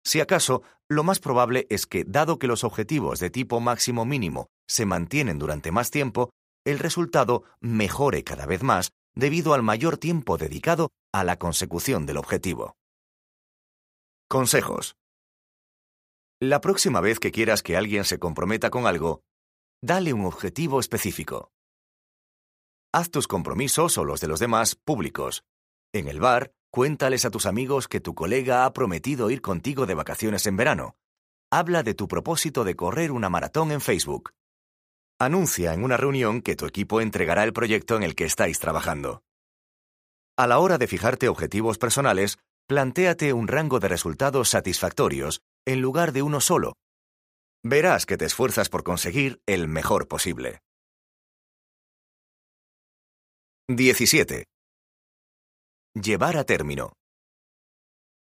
Si acaso, lo más probable es que, dado que los objetivos de tipo máximo-mínimo se mantienen durante más tiempo, el resultado mejore cada vez más debido al mayor tiempo dedicado a la consecución del objetivo. Consejos. La próxima vez que quieras que alguien se comprometa con algo, dale un objetivo específico. Haz tus compromisos o los de los demás públicos. En el bar, Cuéntales a tus amigos que tu colega ha prometido ir contigo de vacaciones en verano. Habla de tu propósito de correr una maratón en Facebook. Anuncia en una reunión que tu equipo entregará el proyecto en el que estáis trabajando. A la hora de fijarte objetivos personales, plantéate un rango de resultados satisfactorios en lugar de uno solo. Verás que te esfuerzas por conseguir el mejor posible. 17. Llevar a término.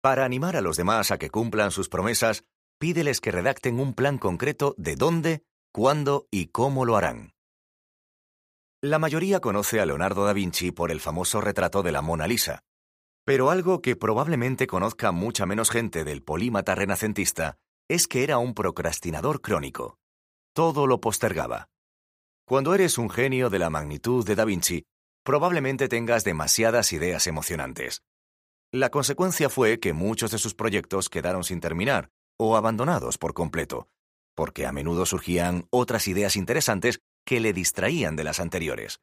Para animar a los demás a que cumplan sus promesas, pídeles que redacten un plan concreto de dónde, cuándo y cómo lo harán. La mayoría conoce a Leonardo da Vinci por el famoso retrato de la Mona Lisa, pero algo que probablemente conozca mucha menos gente del polímata renacentista es que era un procrastinador crónico. Todo lo postergaba. Cuando eres un genio de la magnitud de da Vinci, probablemente tengas demasiadas ideas emocionantes. La consecuencia fue que muchos de sus proyectos quedaron sin terminar o abandonados por completo, porque a menudo surgían otras ideas interesantes que le distraían de las anteriores.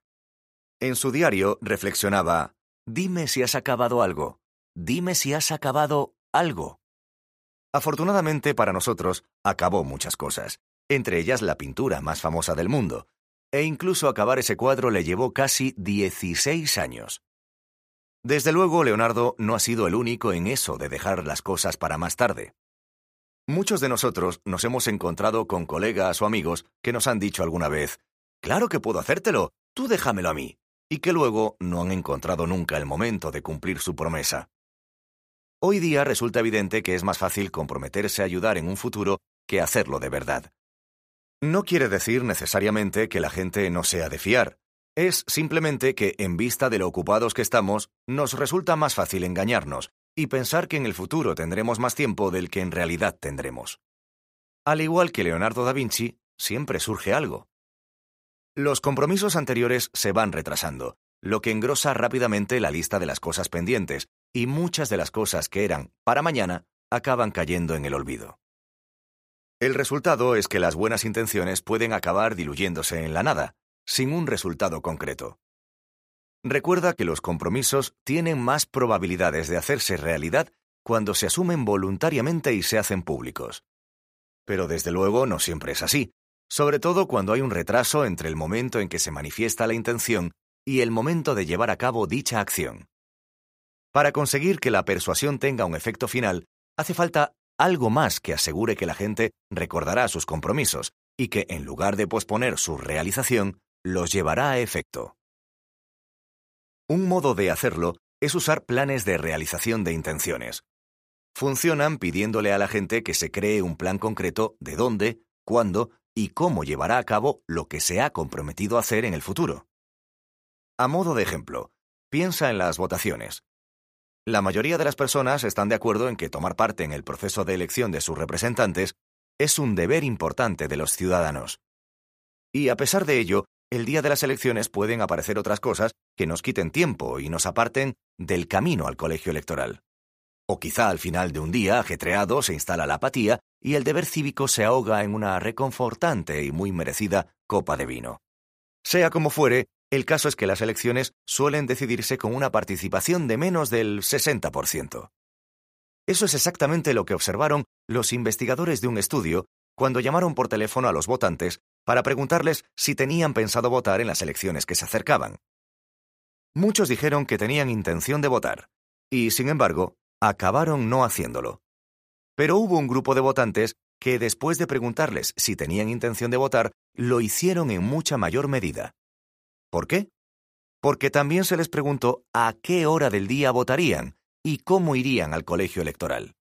En su diario reflexionaba, Dime si has acabado algo, dime si has acabado algo. Afortunadamente para nosotros, acabó muchas cosas, entre ellas la pintura más famosa del mundo, e incluso acabar ese cuadro le llevó casi 16 años. Desde luego, Leonardo no ha sido el único en eso de dejar las cosas para más tarde. Muchos de nosotros nos hemos encontrado con colegas o amigos que nos han dicho alguna vez, Claro que puedo hacértelo, tú déjamelo a mí, y que luego no han encontrado nunca el momento de cumplir su promesa. Hoy día resulta evidente que es más fácil comprometerse a ayudar en un futuro que hacerlo de verdad. No quiere decir necesariamente que la gente no sea de fiar. Es simplemente que, en vista de lo ocupados que estamos, nos resulta más fácil engañarnos y pensar que en el futuro tendremos más tiempo del que en realidad tendremos. Al igual que Leonardo da Vinci, siempre surge algo. Los compromisos anteriores se van retrasando, lo que engrosa rápidamente la lista de las cosas pendientes, y muchas de las cosas que eran para mañana acaban cayendo en el olvido. El resultado es que las buenas intenciones pueden acabar diluyéndose en la nada, sin un resultado concreto. Recuerda que los compromisos tienen más probabilidades de hacerse realidad cuando se asumen voluntariamente y se hacen públicos. Pero desde luego no siempre es así, sobre todo cuando hay un retraso entre el momento en que se manifiesta la intención y el momento de llevar a cabo dicha acción. Para conseguir que la persuasión tenga un efecto final, hace falta algo más que asegure que la gente recordará sus compromisos y que, en lugar de posponer su realización, los llevará a efecto. Un modo de hacerlo es usar planes de realización de intenciones. Funcionan pidiéndole a la gente que se cree un plan concreto de dónde, cuándo y cómo llevará a cabo lo que se ha comprometido a hacer en el futuro. A modo de ejemplo, piensa en las votaciones. La mayoría de las personas están de acuerdo en que tomar parte en el proceso de elección de sus representantes es un deber importante de los ciudadanos. Y a pesar de ello, el día de las elecciones pueden aparecer otras cosas que nos quiten tiempo y nos aparten del camino al colegio electoral. O quizá al final de un día ajetreado se instala la apatía y el deber cívico se ahoga en una reconfortante y muy merecida copa de vino. Sea como fuere, el caso es que las elecciones suelen decidirse con una participación de menos del 60%. Eso es exactamente lo que observaron los investigadores de un estudio cuando llamaron por teléfono a los votantes para preguntarles si tenían pensado votar en las elecciones que se acercaban. Muchos dijeron que tenían intención de votar, y, sin embargo, acabaron no haciéndolo. Pero hubo un grupo de votantes que, después de preguntarles si tenían intención de votar, lo hicieron en mucha mayor medida. ¿Por qué? Porque también se les preguntó a qué hora del día votarían y cómo irían al colegio electoral.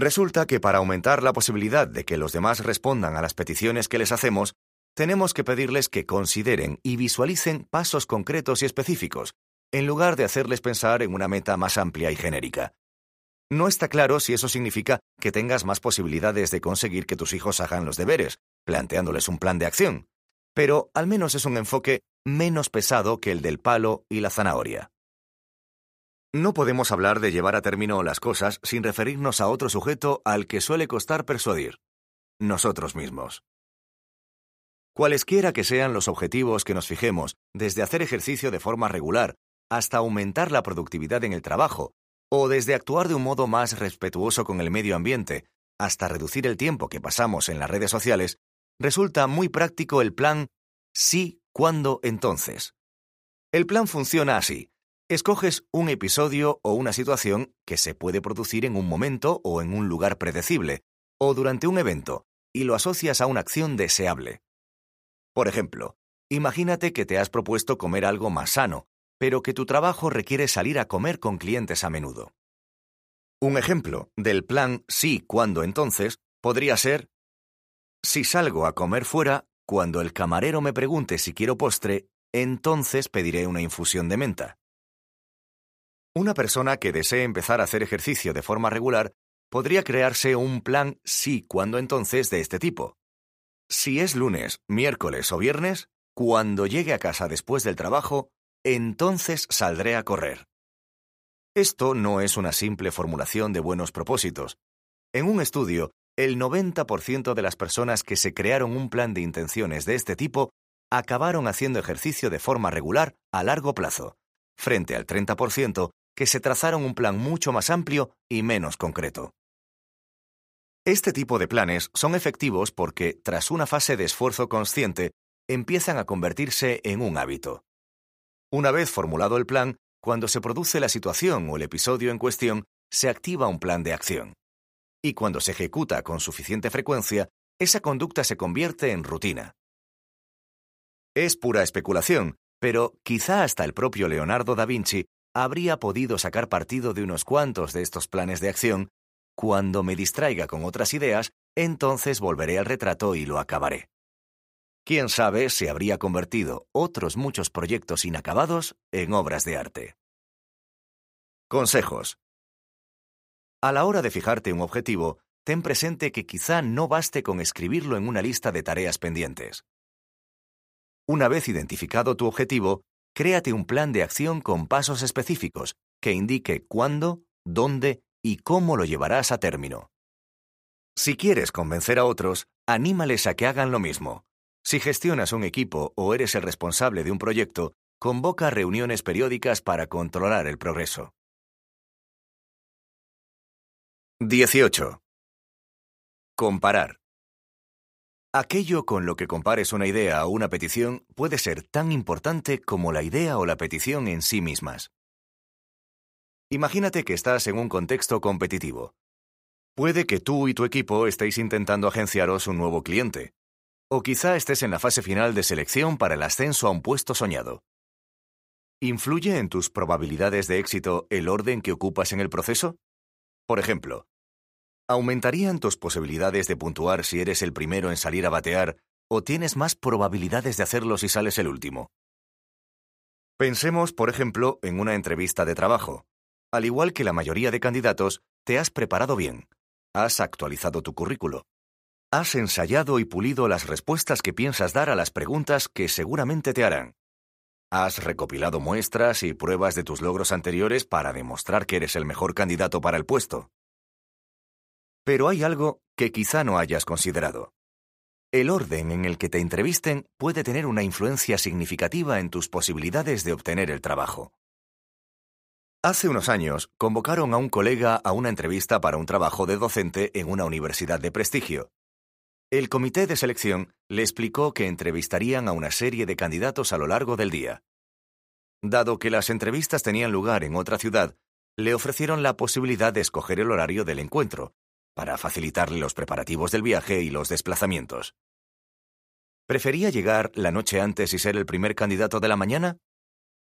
Resulta que para aumentar la posibilidad de que los demás respondan a las peticiones que les hacemos, tenemos que pedirles que consideren y visualicen pasos concretos y específicos, en lugar de hacerles pensar en una meta más amplia y genérica. No está claro si eso significa que tengas más posibilidades de conseguir que tus hijos hagan los deberes, planteándoles un plan de acción, pero al menos es un enfoque menos pesado que el del palo y la zanahoria. No podemos hablar de llevar a término las cosas sin referirnos a otro sujeto al que suele costar persuadir, nosotros mismos. Cualesquiera que sean los objetivos que nos fijemos, desde hacer ejercicio de forma regular hasta aumentar la productividad en el trabajo, o desde actuar de un modo más respetuoso con el medio ambiente, hasta reducir el tiempo que pasamos en las redes sociales, resulta muy práctico el plan sí, cuándo, entonces. El plan funciona así. Escoges un episodio o una situación que se puede producir en un momento o en un lugar predecible, o durante un evento, y lo asocias a una acción deseable. Por ejemplo, imagínate que te has propuesto comer algo más sano, pero que tu trabajo requiere salir a comer con clientes a menudo. Un ejemplo del plan sí, cuándo, entonces podría ser si salgo a comer fuera, cuando el camarero me pregunte si quiero postre, entonces pediré una infusión de menta. Una persona que desee empezar a hacer ejercicio de forma regular podría crearse un plan sí cuando entonces de este tipo. Si es lunes, miércoles o viernes, cuando llegue a casa después del trabajo, entonces saldré a correr. Esto no es una simple formulación de buenos propósitos. En un estudio, el 90% de las personas que se crearon un plan de intenciones de este tipo acabaron haciendo ejercicio de forma regular a largo plazo, frente al 30% que se trazaron un plan mucho más amplio y menos concreto. Este tipo de planes son efectivos porque, tras una fase de esfuerzo consciente, empiezan a convertirse en un hábito. Una vez formulado el plan, cuando se produce la situación o el episodio en cuestión, se activa un plan de acción y cuando se ejecuta con suficiente frecuencia, esa conducta se convierte en rutina. Es pura especulación, pero quizá hasta el propio Leonardo da Vinci habría podido sacar partido de unos cuantos de estos planes de acción. Cuando me distraiga con otras ideas, entonces volveré al retrato y lo acabaré. Quién sabe si habría convertido otros muchos proyectos inacabados en obras de arte. Consejos. A la hora de fijarte un objetivo, ten presente que quizá no baste con escribirlo en una lista de tareas pendientes. Una vez identificado tu objetivo, créate un plan de acción con pasos específicos que indique cuándo, dónde y cómo lo llevarás a término. Si quieres convencer a otros, anímales a que hagan lo mismo. Si gestionas un equipo o eres el responsable de un proyecto, convoca reuniones periódicas para controlar el progreso. 18. Comparar. Aquello con lo que compares una idea o una petición puede ser tan importante como la idea o la petición en sí mismas. Imagínate que estás en un contexto competitivo. Puede que tú y tu equipo estéis intentando agenciaros un nuevo cliente, o quizá estés en la fase final de selección para el ascenso a un puesto soñado. ¿Influye en tus probabilidades de éxito el orden que ocupas en el proceso? Por ejemplo, ¿aumentarían tus posibilidades de puntuar si eres el primero en salir a batear o tienes más probabilidades de hacerlo si sales el último? Pensemos, por ejemplo, en una entrevista de trabajo. Al igual que la mayoría de candidatos, te has preparado bien, has actualizado tu currículo, has ensayado y pulido las respuestas que piensas dar a las preguntas que seguramente te harán. Has recopilado muestras y pruebas de tus logros anteriores para demostrar que eres el mejor candidato para el puesto. Pero hay algo que quizá no hayas considerado. El orden en el que te entrevisten puede tener una influencia significativa en tus posibilidades de obtener el trabajo. Hace unos años convocaron a un colega a una entrevista para un trabajo de docente en una universidad de prestigio. El comité de selección le explicó que entrevistarían a una serie de candidatos a lo largo del día. Dado que las entrevistas tenían lugar en otra ciudad, le ofrecieron la posibilidad de escoger el horario del encuentro, para facilitarle los preparativos del viaje y los desplazamientos. ¿Prefería llegar la noche antes y ser el primer candidato de la mañana?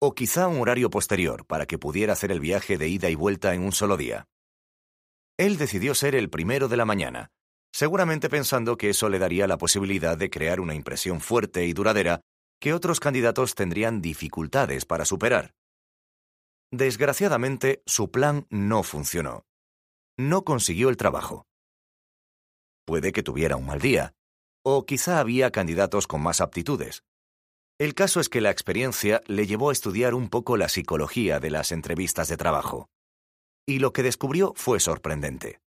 o quizá un horario posterior para que pudiera hacer el viaje de ida y vuelta en un solo día. Él decidió ser el primero de la mañana, seguramente pensando que eso le daría la posibilidad de crear una impresión fuerte y duradera que otros candidatos tendrían dificultades para superar. Desgraciadamente, su plan no funcionó. No consiguió el trabajo. Puede que tuviera un mal día, o quizá había candidatos con más aptitudes, el caso es que la experiencia le llevó a estudiar un poco la psicología de las entrevistas de trabajo. Y lo que descubrió fue sorprendente.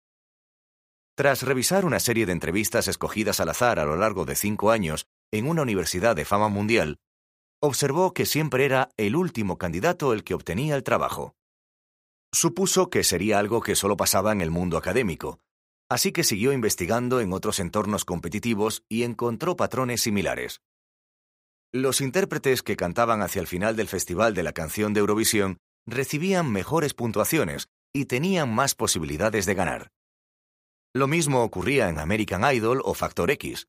Tras revisar una serie de entrevistas escogidas al azar a lo largo de cinco años en una universidad de fama mundial, observó que siempre era el último candidato el que obtenía el trabajo. Supuso que sería algo que solo pasaba en el mundo académico, así que siguió investigando en otros entornos competitivos y encontró patrones similares. Los intérpretes que cantaban hacia el final del Festival de la Canción de Eurovisión recibían mejores puntuaciones y tenían más posibilidades de ganar. Lo mismo ocurría en American Idol o Factor X.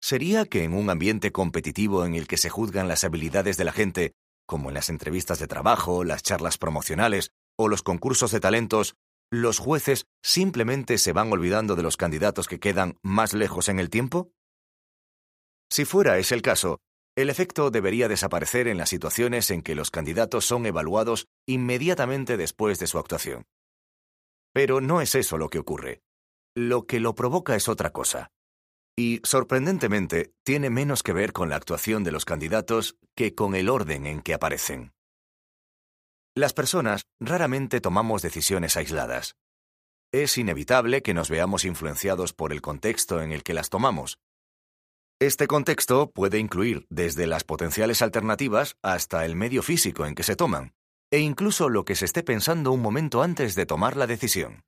¿Sería que en un ambiente competitivo en el que se juzgan las habilidades de la gente, como en las entrevistas de trabajo, las charlas promocionales o los concursos de talentos, los jueces simplemente se van olvidando de los candidatos que quedan más lejos en el tiempo? Si fuera ese el caso, el efecto debería desaparecer en las situaciones en que los candidatos son evaluados inmediatamente después de su actuación. Pero no es eso lo que ocurre. Lo que lo provoca es otra cosa. Y, sorprendentemente, tiene menos que ver con la actuación de los candidatos que con el orden en que aparecen. Las personas raramente tomamos decisiones aisladas. Es inevitable que nos veamos influenciados por el contexto en el que las tomamos, este contexto puede incluir desde las potenciales alternativas hasta el medio físico en que se toman, e incluso lo que se esté pensando un momento antes de tomar la decisión.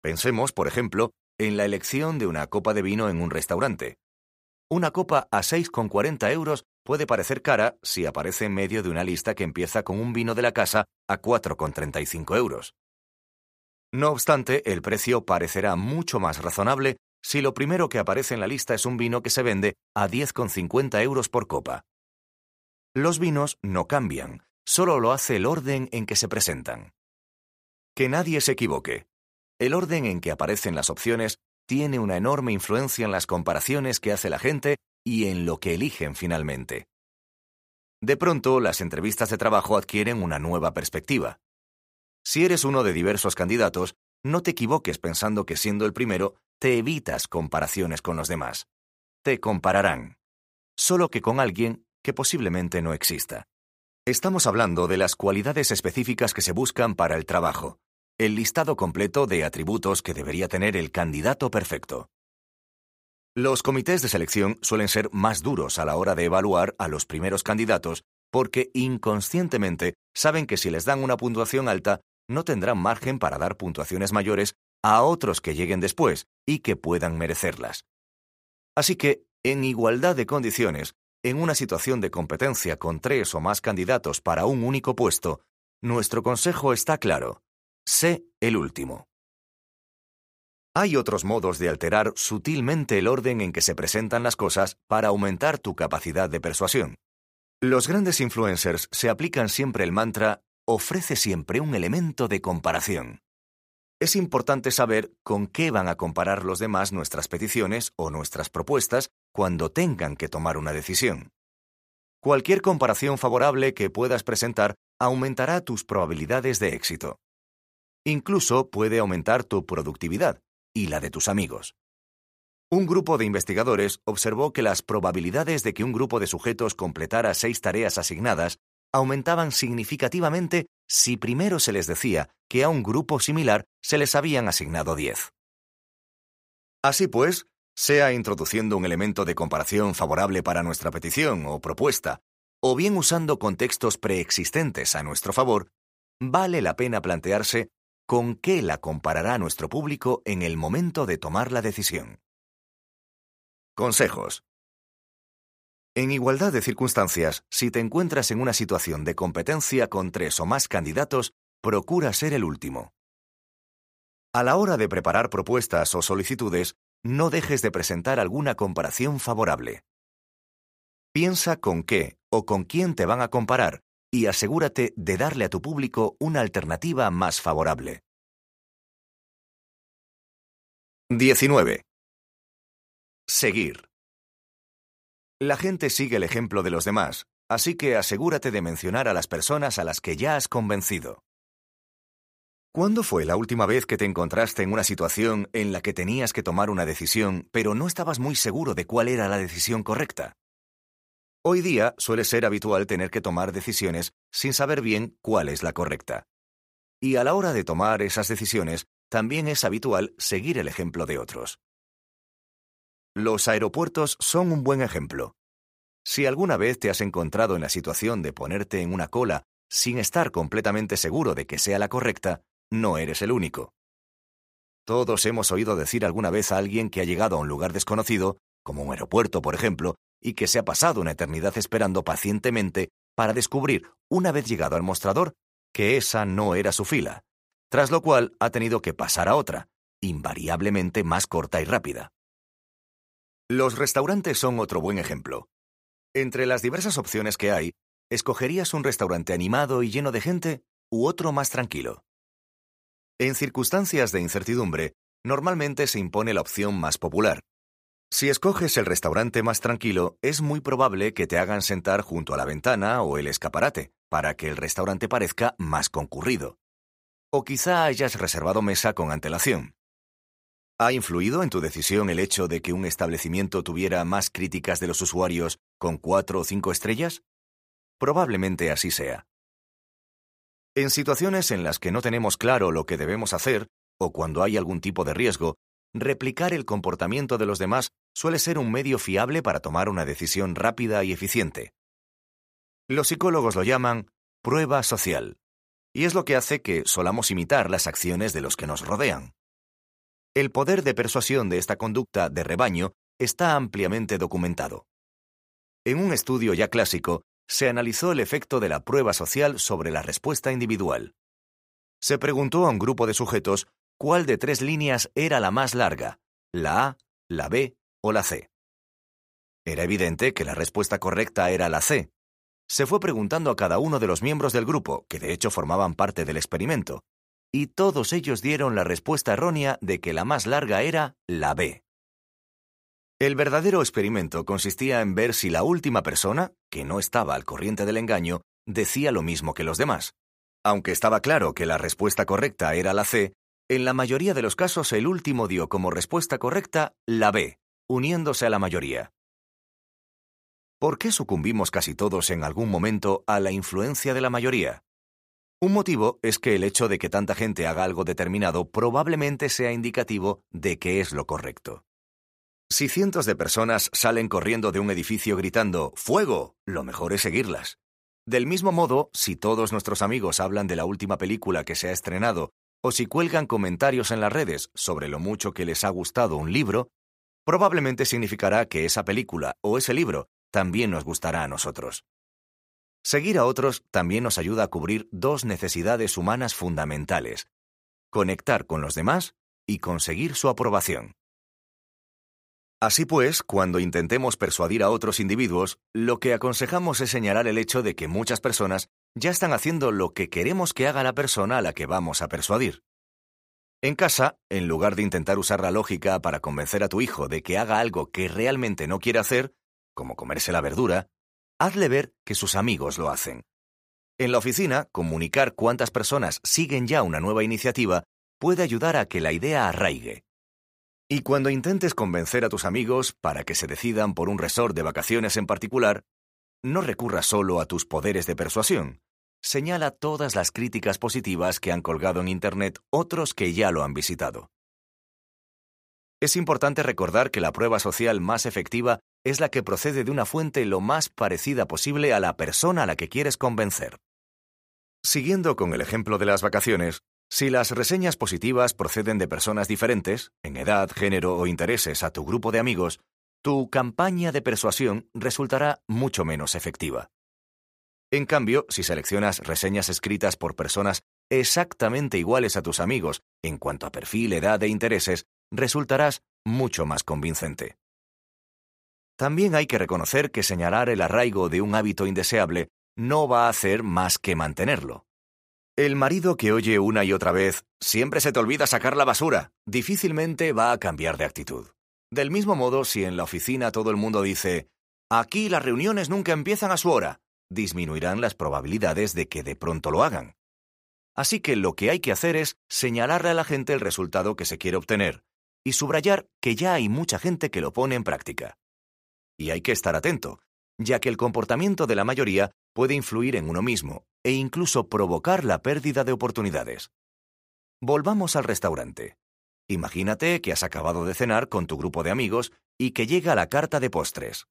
Pensemos, por ejemplo, en la elección de una copa de vino en un restaurante. Una copa a 6,40 euros puede parecer cara si aparece en medio de una lista que empieza con un vino de la casa a 4,35 euros. No obstante, el precio parecerá mucho más razonable si lo primero que aparece en la lista es un vino que se vende a 10,50 euros por copa. Los vinos no cambian, solo lo hace el orden en que se presentan. Que nadie se equivoque. El orden en que aparecen las opciones tiene una enorme influencia en las comparaciones que hace la gente y en lo que eligen finalmente. De pronto, las entrevistas de trabajo adquieren una nueva perspectiva. Si eres uno de diversos candidatos, no te equivoques pensando que siendo el primero te evitas comparaciones con los demás. Te compararán. solo que con alguien que posiblemente no exista. Estamos hablando de las cualidades específicas que se buscan para el trabajo, el listado completo de atributos que debería tener el candidato perfecto. Los comités de selección suelen ser más duros a la hora de evaluar a los primeros candidatos porque inconscientemente saben que si les dan una puntuación alta, no tendrán margen para dar puntuaciones mayores a otros que lleguen después y que puedan merecerlas. Así que, en igualdad de condiciones, en una situación de competencia con tres o más candidatos para un único puesto, nuestro consejo está claro. Sé el último. Hay otros modos de alterar sutilmente el orden en que se presentan las cosas para aumentar tu capacidad de persuasión. Los grandes influencers se aplican siempre el mantra ofrece siempre un elemento de comparación. Es importante saber con qué van a comparar los demás nuestras peticiones o nuestras propuestas cuando tengan que tomar una decisión. Cualquier comparación favorable que puedas presentar aumentará tus probabilidades de éxito. Incluso puede aumentar tu productividad y la de tus amigos. Un grupo de investigadores observó que las probabilidades de que un grupo de sujetos completara seis tareas asignadas aumentaban significativamente si primero se les decía que a un grupo similar se les habían asignado diez. Así pues, sea introduciendo un elemento de comparación favorable para nuestra petición o propuesta, o bien usando contextos preexistentes a nuestro favor, vale la pena plantearse con qué la comparará nuestro público en el momento de tomar la decisión. Consejos. En igualdad de circunstancias, si te encuentras en una situación de competencia con tres o más candidatos, procura ser el último. A la hora de preparar propuestas o solicitudes, no dejes de presentar alguna comparación favorable. Piensa con qué o con quién te van a comparar y asegúrate de darle a tu público una alternativa más favorable. 19. Seguir. La gente sigue el ejemplo de los demás, así que asegúrate de mencionar a las personas a las que ya has convencido. ¿Cuándo fue la última vez que te encontraste en una situación en la que tenías que tomar una decisión, pero no estabas muy seguro de cuál era la decisión correcta? Hoy día suele ser habitual tener que tomar decisiones sin saber bien cuál es la correcta. Y a la hora de tomar esas decisiones, también es habitual seguir el ejemplo de otros. Los aeropuertos son un buen ejemplo. Si alguna vez te has encontrado en la situación de ponerte en una cola sin estar completamente seguro de que sea la correcta, no eres el único. Todos hemos oído decir alguna vez a alguien que ha llegado a un lugar desconocido, como un aeropuerto, por ejemplo, y que se ha pasado una eternidad esperando pacientemente para descubrir, una vez llegado al mostrador, que esa no era su fila, tras lo cual ha tenido que pasar a otra, invariablemente más corta y rápida. Los restaurantes son otro buen ejemplo. Entre las diversas opciones que hay, ¿escogerías un restaurante animado y lleno de gente u otro más tranquilo? En circunstancias de incertidumbre, normalmente se impone la opción más popular. Si escoges el restaurante más tranquilo, es muy probable que te hagan sentar junto a la ventana o el escaparate, para que el restaurante parezca más concurrido. O quizá hayas reservado mesa con antelación. ¿Ha influido en tu decisión el hecho de que un establecimiento tuviera más críticas de los usuarios con cuatro o cinco estrellas? Probablemente así sea. En situaciones en las que no tenemos claro lo que debemos hacer, o cuando hay algún tipo de riesgo, replicar el comportamiento de los demás suele ser un medio fiable para tomar una decisión rápida y eficiente. Los psicólogos lo llaman prueba social, y es lo que hace que solamos imitar las acciones de los que nos rodean. El poder de persuasión de esta conducta de rebaño está ampliamente documentado. En un estudio ya clásico, se analizó el efecto de la prueba social sobre la respuesta individual. Se preguntó a un grupo de sujetos cuál de tres líneas era la más larga, la A, la B o la C. Era evidente que la respuesta correcta era la C. Se fue preguntando a cada uno de los miembros del grupo, que de hecho formaban parte del experimento, y todos ellos dieron la respuesta errónea de que la más larga era la B. El verdadero experimento consistía en ver si la última persona, que no estaba al corriente del engaño, decía lo mismo que los demás. Aunque estaba claro que la respuesta correcta era la C, en la mayoría de los casos el último dio como respuesta correcta la B, uniéndose a la mayoría. ¿Por qué sucumbimos casi todos en algún momento a la influencia de la mayoría? Un motivo es que el hecho de que tanta gente haga algo determinado probablemente sea indicativo de que es lo correcto. Si cientos de personas salen corriendo de un edificio gritando ¡Fuego! lo mejor es seguirlas. Del mismo modo, si todos nuestros amigos hablan de la última película que se ha estrenado o si cuelgan comentarios en las redes sobre lo mucho que les ha gustado un libro, probablemente significará que esa película o ese libro también nos gustará a nosotros. Seguir a otros también nos ayuda a cubrir dos necesidades humanas fundamentales, conectar con los demás y conseguir su aprobación. Así pues, cuando intentemos persuadir a otros individuos, lo que aconsejamos es señalar el hecho de que muchas personas ya están haciendo lo que queremos que haga la persona a la que vamos a persuadir. En casa, en lugar de intentar usar la lógica para convencer a tu hijo de que haga algo que realmente no quiere hacer, como comerse la verdura, hazle ver que sus amigos lo hacen. En la oficina, comunicar cuántas personas siguen ya una nueva iniciativa puede ayudar a que la idea arraigue. Y cuando intentes convencer a tus amigos para que se decidan por un resort de vacaciones en particular, no recurras solo a tus poderes de persuasión. Señala todas las críticas positivas que han colgado en Internet otros que ya lo han visitado. Es importante recordar que la prueba social más efectiva es la que procede de una fuente lo más parecida posible a la persona a la que quieres convencer. Siguiendo con el ejemplo de las vacaciones, si las reseñas positivas proceden de personas diferentes, en edad, género o intereses a tu grupo de amigos, tu campaña de persuasión resultará mucho menos efectiva. En cambio, si seleccionas reseñas escritas por personas exactamente iguales a tus amigos en cuanto a perfil, edad e intereses, resultarás mucho más convincente. También hay que reconocer que señalar el arraigo de un hábito indeseable no va a hacer más que mantenerlo. El marido que oye una y otra vez, siempre se te olvida sacar la basura, difícilmente va a cambiar de actitud. Del mismo modo, si en la oficina todo el mundo dice, aquí las reuniones nunca empiezan a su hora, disminuirán las probabilidades de que de pronto lo hagan. Así que lo que hay que hacer es señalarle a la gente el resultado que se quiere obtener y subrayar que ya hay mucha gente que lo pone en práctica. Y hay que estar atento, ya que el comportamiento de la mayoría puede influir en uno mismo e incluso provocar la pérdida de oportunidades. Volvamos al restaurante. Imagínate que has acabado de cenar con tu grupo de amigos y que llega la carta de postres.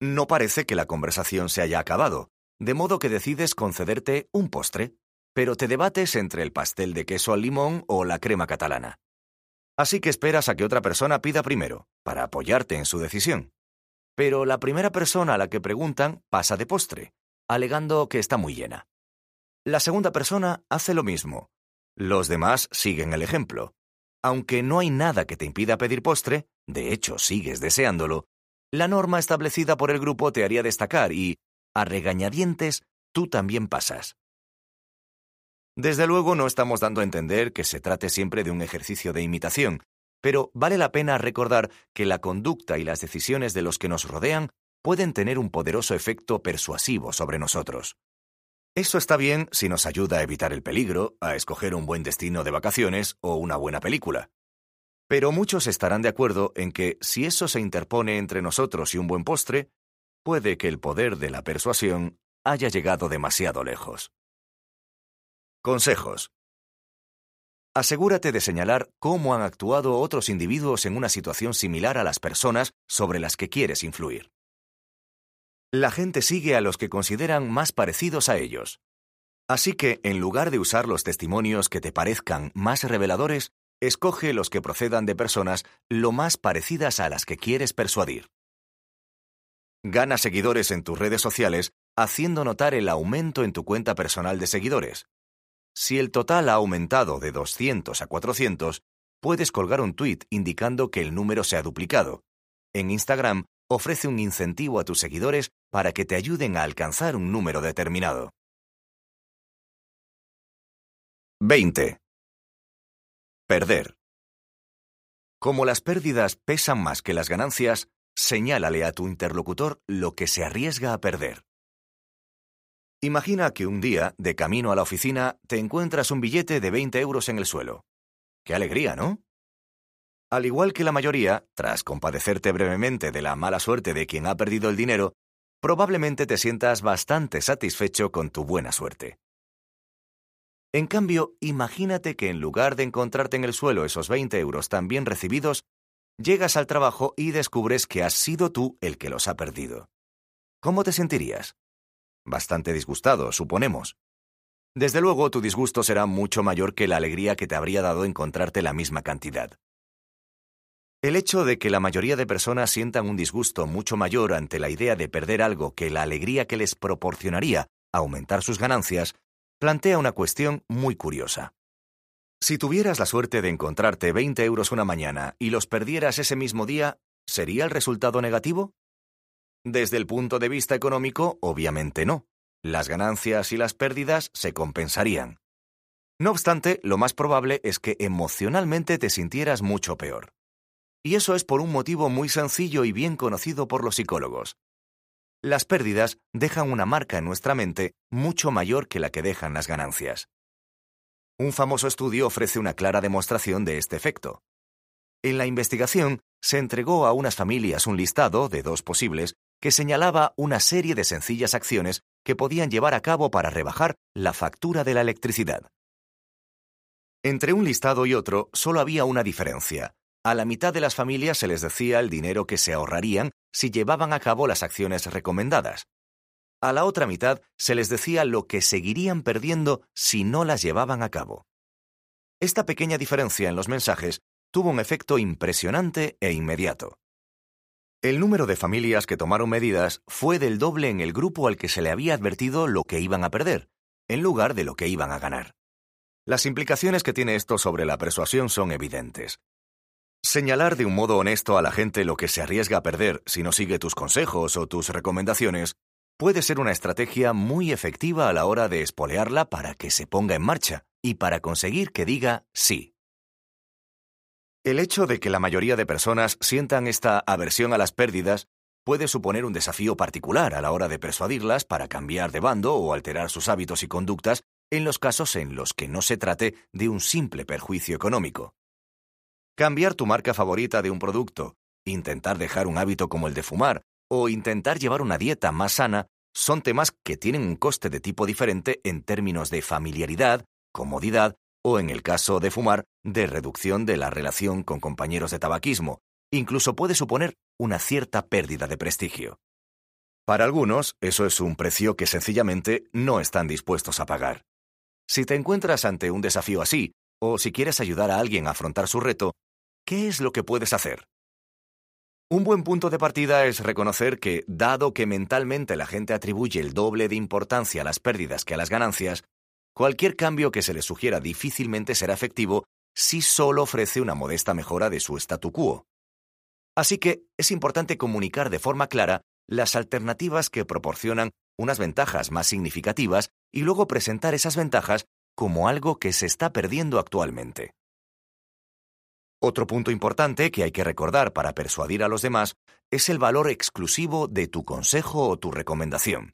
No parece que la conversación se haya acabado, de modo que decides concederte un postre, pero te debates entre el pastel de queso al limón o la crema catalana. Así que esperas a que otra persona pida primero, para apoyarte en su decisión. Pero la primera persona a la que preguntan pasa de postre, alegando que está muy llena. La segunda persona hace lo mismo. Los demás siguen el ejemplo. Aunque no hay nada que te impida pedir postre, de hecho sigues deseándolo, la norma establecida por el grupo te haría destacar y, a regañadientes, tú también pasas. Desde luego no estamos dando a entender que se trate siempre de un ejercicio de imitación, pero vale la pena recordar que la conducta y las decisiones de los que nos rodean pueden tener un poderoso efecto persuasivo sobre nosotros. Eso está bien si nos ayuda a evitar el peligro, a escoger un buen destino de vacaciones o una buena película. Pero muchos estarán de acuerdo en que si eso se interpone entre nosotros y un buen postre, puede que el poder de la persuasión haya llegado demasiado lejos. Consejos. Asegúrate de señalar cómo han actuado otros individuos en una situación similar a las personas sobre las que quieres influir. La gente sigue a los que consideran más parecidos a ellos. Así que, en lugar de usar los testimonios que te parezcan más reveladores, escoge los que procedan de personas lo más parecidas a las que quieres persuadir. Gana seguidores en tus redes sociales haciendo notar el aumento en tu cuenta personal de seguidores, si el total ha aumentado de 200 a 400, puedes colgar un tweet indicando que el número se ha duplicado. En Instagram, ofrece un incentivo a tus seguidores para que te ayuden a alcanzar un número determinado. 20. Perder. Como las pérdidas pesan más que las ganancias, señálale a tu interlocutor lo que se arriesga a perder. Imagina que un día, de camino a la oficina, te encuentras un billete de 20 euros en el suelo. ¡Qué alegría, ¿no? Al igual que la mayoría, tras compadecerte brevemente de la mala suerte de quien ha perdido el dinero, probablemente te sientas bastante satisfecho con tu buena suerte. En cambio, imagínate que en lugar de encontrarte en el suelo esos 20 euros tan bien recibidos, llegas al trabajo y descubres que has sido tú el que los ha perdido. ¿Cómo te sentirías? Bastante disgustado, suponemos. Desde luego, tu disgusto será mucho mayor que la alegría que te habría dado encontrarte la misma cantidad. El hecho de que la mayoría de personas sientan un disgusto mucho mayor ante la idea de perder algo que la alegría que les proporcionaría aumentar sus ganancias, plantea una cuestión muy curiosa. Si tuvieras la suerte de encontrarte 20 euros una mañana y los perdieras ese mismo día, ¿sería el resultado negativo? Desde el punto de vista económico, obviamente no. Las ganancias y las pérdidas se compensarían. No obstante, lo más probable es que emocionalmente te sintieras mucho peor. Y eso es por un motivo muy sencillo y bien conocido por los psicólogos. Las pérdidas dejan una marca en nuestra mente mucho mayor que la que dejan las ganancias. Un famoso estudio ofrece una clara demostración de este efecto. En la investigación se entregó a unas familias un listado de dos posibles que señalaba una serie de sencillas acciones que podían llevar a cabo para rebajar la factura de la electricidad. Entre un listado y otro solo había una diferencia, a la mitad de las familias se les decía el dinero que se ahorrarían si llevaban a cabo las acciones recomendadas. A la otra mitad se les decía lo que seguirían perdiendo si no las llevaban a cabo. Esta pequeña diferencia en los mensajes tuvo un efecto impresionante e inmediato. El número de familias que tomaron medidas fue del doble en el grupo al que se le había advertido lo que iban a perder, en lugar de lo que iban a ganar. Las implicaciones que tiene esto sobre la persuasión son evidentes. Señalar de un modo honesto a la gente lo que se arriesga a perder si no sigue tus consejos o tus recomendaciones puede ser una estrategia muy efectiva a la hora de espolearla para que se ponga en marcha y para conseguir que diga sí. El hecho de que la mayoría de personas sientan esta aversión a las pérdidas puede suponer un desafío particular a la hora de persuadirlas para cambiar de bando o alterar sus hábitos y conductas en los casos en los que no se trate de un simple perjuicio económico. Cambiar tu marca favorita de un producto, intentar dejar un hábito como el de fumar o intentar llevar una dieta más sana son temas que tienen un coste de tipo diferente en términos de familiaridad, comodidad o, en el caso de fumar, de reducción de la relación con compañeros de tabaquismo. Incluso puede suponer una cierta pérdida de prestigio. Para algunos, eso es un precio que sencillamente no están dispuestos a pagar. Si te encuentras ante un desafío así, o si quieres ayudar a alguien a afrontar su reto, ¿qué es lo que puedes hacer? Un buen punto de partida es reconocer que, dado que mentalmente la gente atribuye el doble de importancia a las pérdidas que a las ganancias, cualquier cambio que se le sugiera difícilmente será efectivo si solo ofrece una modesta mejora de su statu quo. Así que es importante comunicar de forma clara las alternativas que proporcionan unas ventajas más significativas y luego presentar esas ventajas como algo que se está perdiendo actualmente. Otro punto importante que hay que recordar para persuadir a los demás es el valor exclusivo de tu consejo o tu recomendación.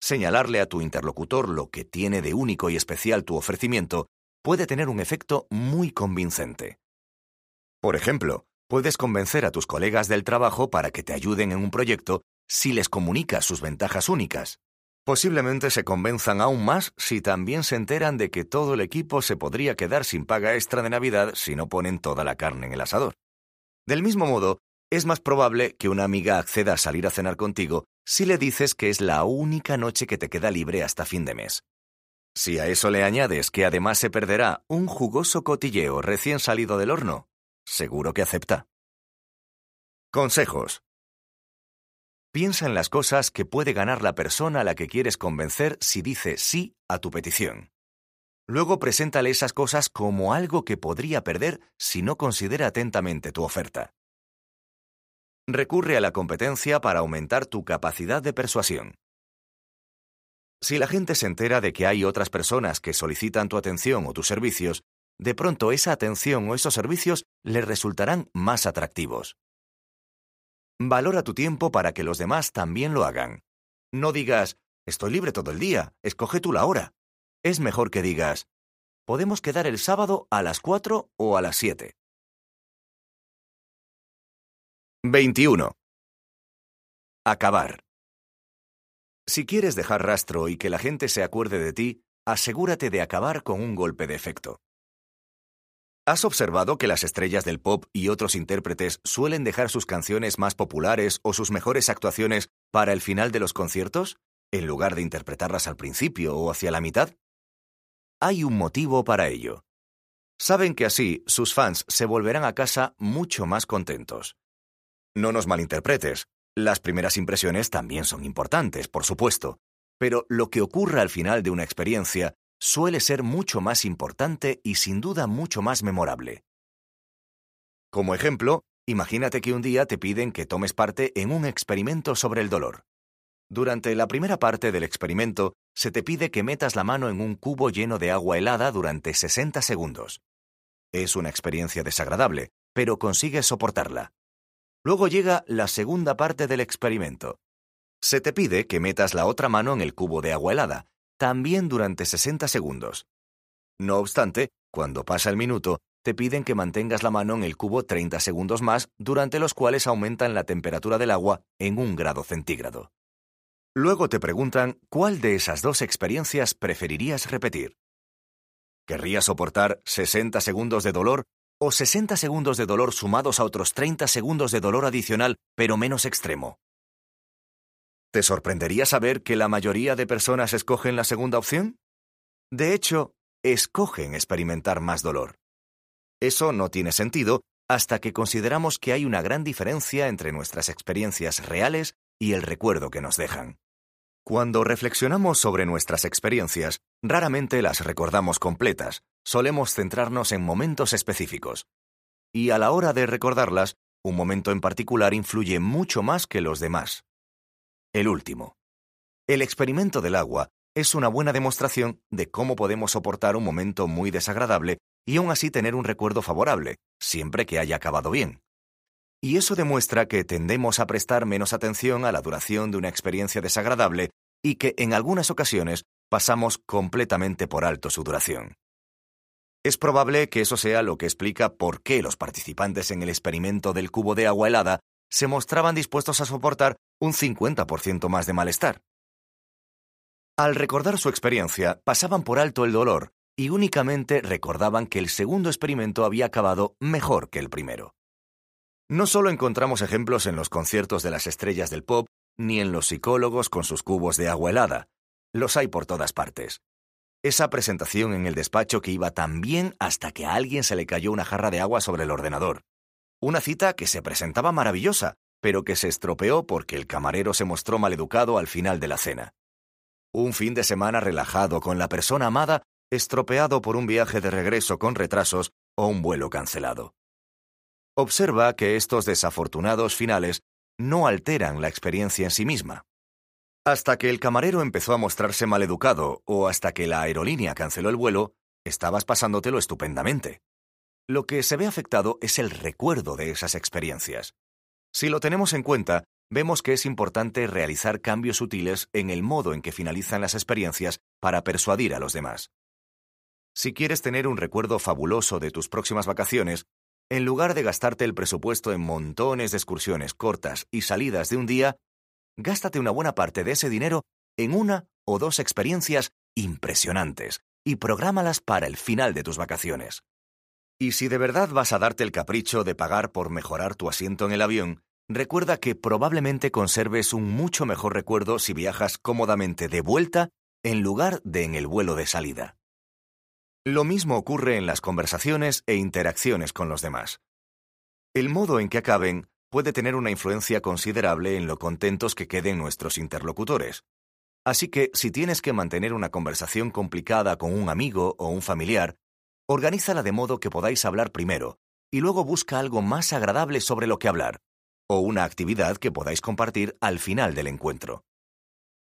Señalarle a tu interlocutor lo que tiene de único y especial tu ofrecimiento puede tener un efecto muy convincente. Por ejemplo, puedes convencer a tus colegas del trabajo para que te ayuden en un proyecto si les comunicas sus ventajas únicas. Posiblemente se convenzan aún más si también se enteran de que todo el equipo se podría quedar sin paga extra de Navidad si no ponen toda la carne en el asador. Del mismo modo, es más probable que una amiga acceda a salir a cenar contigo si le dices que es la única noche que te queda libre hasta fin de mes. Si a eso le añades que además se perderá un jugoso cotilleo recién salido del horno, seguro que acepta. Consejos. Piensa en las cosas que puede ganar la persona a la que quieres convencer si dice sí a tu petición. Luego preséntale esas cosas como algo que podría perder si no considera atentamente tu oferta. Recurre a la competencia para aumentar tu capacidad de persuasión. Si la gente se entera de que hay otras personas que solicitan tu atención o tus servicios, de pronto esa atención o esos servicios le resultarán más atractivos. Valora tu tiempo para que los demás también lo hagan. No digas, estoy libre todo el día, escoge tú la hora. Es mejor que digas, podemos quedar el sábado a las 4 o a las 7. 21. Acabar. Si quieres dejar rastro y que la gente se acuerde de ti, asegúrate de acabar con un golpe de efecto. ¿Has observado que las estrellas del pop y otros intérpretes suelen dejar sus canciones más populares o sus mejores actuaciones para el final de los conciertos, en lugar de interpretarlas al principio o hacia la mitad? Hay un motivo para ello. Saben que así sus fans se volverán a casa mucho más contentos. No nos malinterpretes, las primeras impresiones también son importantes, por supuesto, pero lo que ocurra al final de una experiencia suele ser mucho más importante y sin duda mucho más memorable. Como ejemplo, imagínate que un día te piden que tomes parte en un experimento sobre el dolor. Durante la primera parte del experimento, se te pide que metas la mano en un cubo lleno de agua helada durante 60 segundos. Es una experiencia desagradable, pero consigues soportarla. Luego llega la segunda parte del experimento. Se te pide que metas la otra mano en el cubo de agua helada, también durante 60 segundos. No obstante, cuando pasa el minuto, te piden que mantengas la mano en el cubo 30 segundos más, durante los cuales aumentan la temperatura del agua en un grado centígrado. Luego te preguntan cuál de esas dos experiencias preferirías repetir. ¿Querrías soportar 60 segundos de dolor o 60 segundos de dolor sumados a otros 30 segundos de dolor adicional, pero menos extremo? ¿Te sorprendería saber que la mayoría de personas escogen la segunda opción? De hecho, escogen experimentar más dolor. Eso no tiene sentido hasta que consideramos que hay una gran diferencia entre nuestras experiencias reales y el recuerdo que nos dejan. Cuando reflexionamos sobre nuestras experiencias, raramente las recordamos completas, solemos centrarnos en momentos específicos. Y a la hora de recordarlas, un momento en particular influye mucho más que los demás. El último. El experimento del agua es una buena demostración de cómo podemos soportar un momento muy desagradable y aún así tener un recuerdo favorable, siempre que haya acabado bien. Y eso demuestra que tendemos a prestar menos atención a la duración de una experiencia desagradable y que en algunas ocasiones pasamos completamente por alto su duración. Es probable que eso sea lo que explica por qué los participantes en el experimento del cubo de agua helada se mostraban dispuestos a soportar un 50% más de malestar. Al recordar su experiencia, pasaban por alto el dolor y únicamente recordaban que el segundo experimento había acabado mejor que el primero. No solo encontramos ejemplos en los conciertos de las estrellas del pop, ni en los psicólogos con sus cubos de agua helada. Los hay por todas partes. Esa presentación en el despacho que iba tan bien hasta que a alguien se le cayó una jarra de agua sobre el ordenador. Una cita que se presentaba maravillosa, pero que se estropeó porque el camarero se mostró maleducado al final de la cena. Un fin de semana relajado con la persona amada, estropeado por un viaje de regreso con retrasos o un vuelo cancelado. Observa que estos desafortunados finales no alteran la experiencia en sí misma. Hasta que el camarero empezó a mostrarse maleducado o hasta que la aerolínea canceló el vuelo, estabas pasándotelo estupendamente. Lo que se ve afectado es el recuerdo de esas experiencias. Si lo tenemos en cuenta, vemos que es importante realizar cambios sutiles en el modo en que finalizan las experiencias para persuadir a los demás. Si quieres tener un recuerdo fabuloso de tus próximas vacaciones, en lugar de gastarte el presupuesto en montones de excursiones cortas y salidas de un día, gástate una buena parte de ese dinero en una o dos experiencias impresionantes y prográmalas para el final de tus vacaciones. Y si de verdad vas a darte el capricho de pagar por mejorar tu asiento en el avión, recuerda que probablemente conserves un mucho mejor recuerdo si viajas cómodamente de vuelta en lugar de en el vuelo de salida. Lo mismo ocurre en las conversaciones e interacciones con los demás. El modo en que acaben puede tener una influencia considerable en lo contentos que queden nuestros interlocutores. Así que si tienes que mantener una conversación complicada con un amigo o un familiar, organízala de modo que podáis hablar primero y luego busca algo más agradable sobre lo que hablar, o una actividad que podáis compartir al final del encuentro.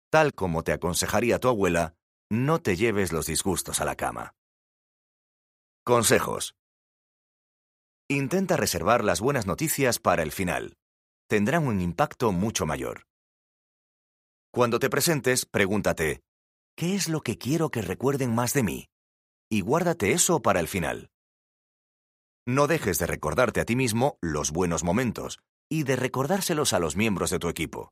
Tal como te aconsejaría tu abuela, no te lleves los disgustos a la cama. Consejos. Intenta reservar las buenas noticias para el final. Tendrán un impacto mucho mayor. Cuando te presentes, pregúntate, ¿qué es lo que quiero que recuerden más de mí? Y guárdate eso para el final. No dejes de recordarte a ti mismo los buenos momentos, y de recordárselos a los miembros de tu equipo.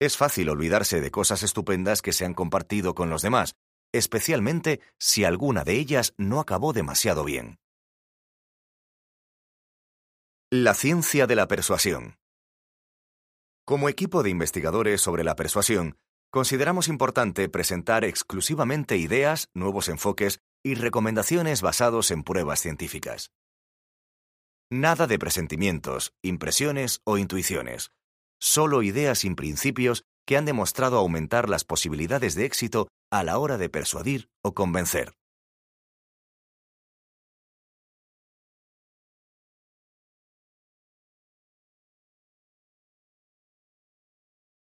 Es fácil olvidarse de cosas estupendas que se han compartido con los demás, especialmente si alguna de ellas no acabó demasiado bien. La ciencia de la persuasión. Como equipo de investigadores sobre la persuasión, consideramos importante presentar exclusivamente ideas, nuevos enfoques y recomendaciones basados en pruebas científicas. Nada de presentimientos, impresiones o intuiciones, solo ideas sin principios que han demostrado aumentar las posibilidades de éxito a la hora de persuadir o convencer.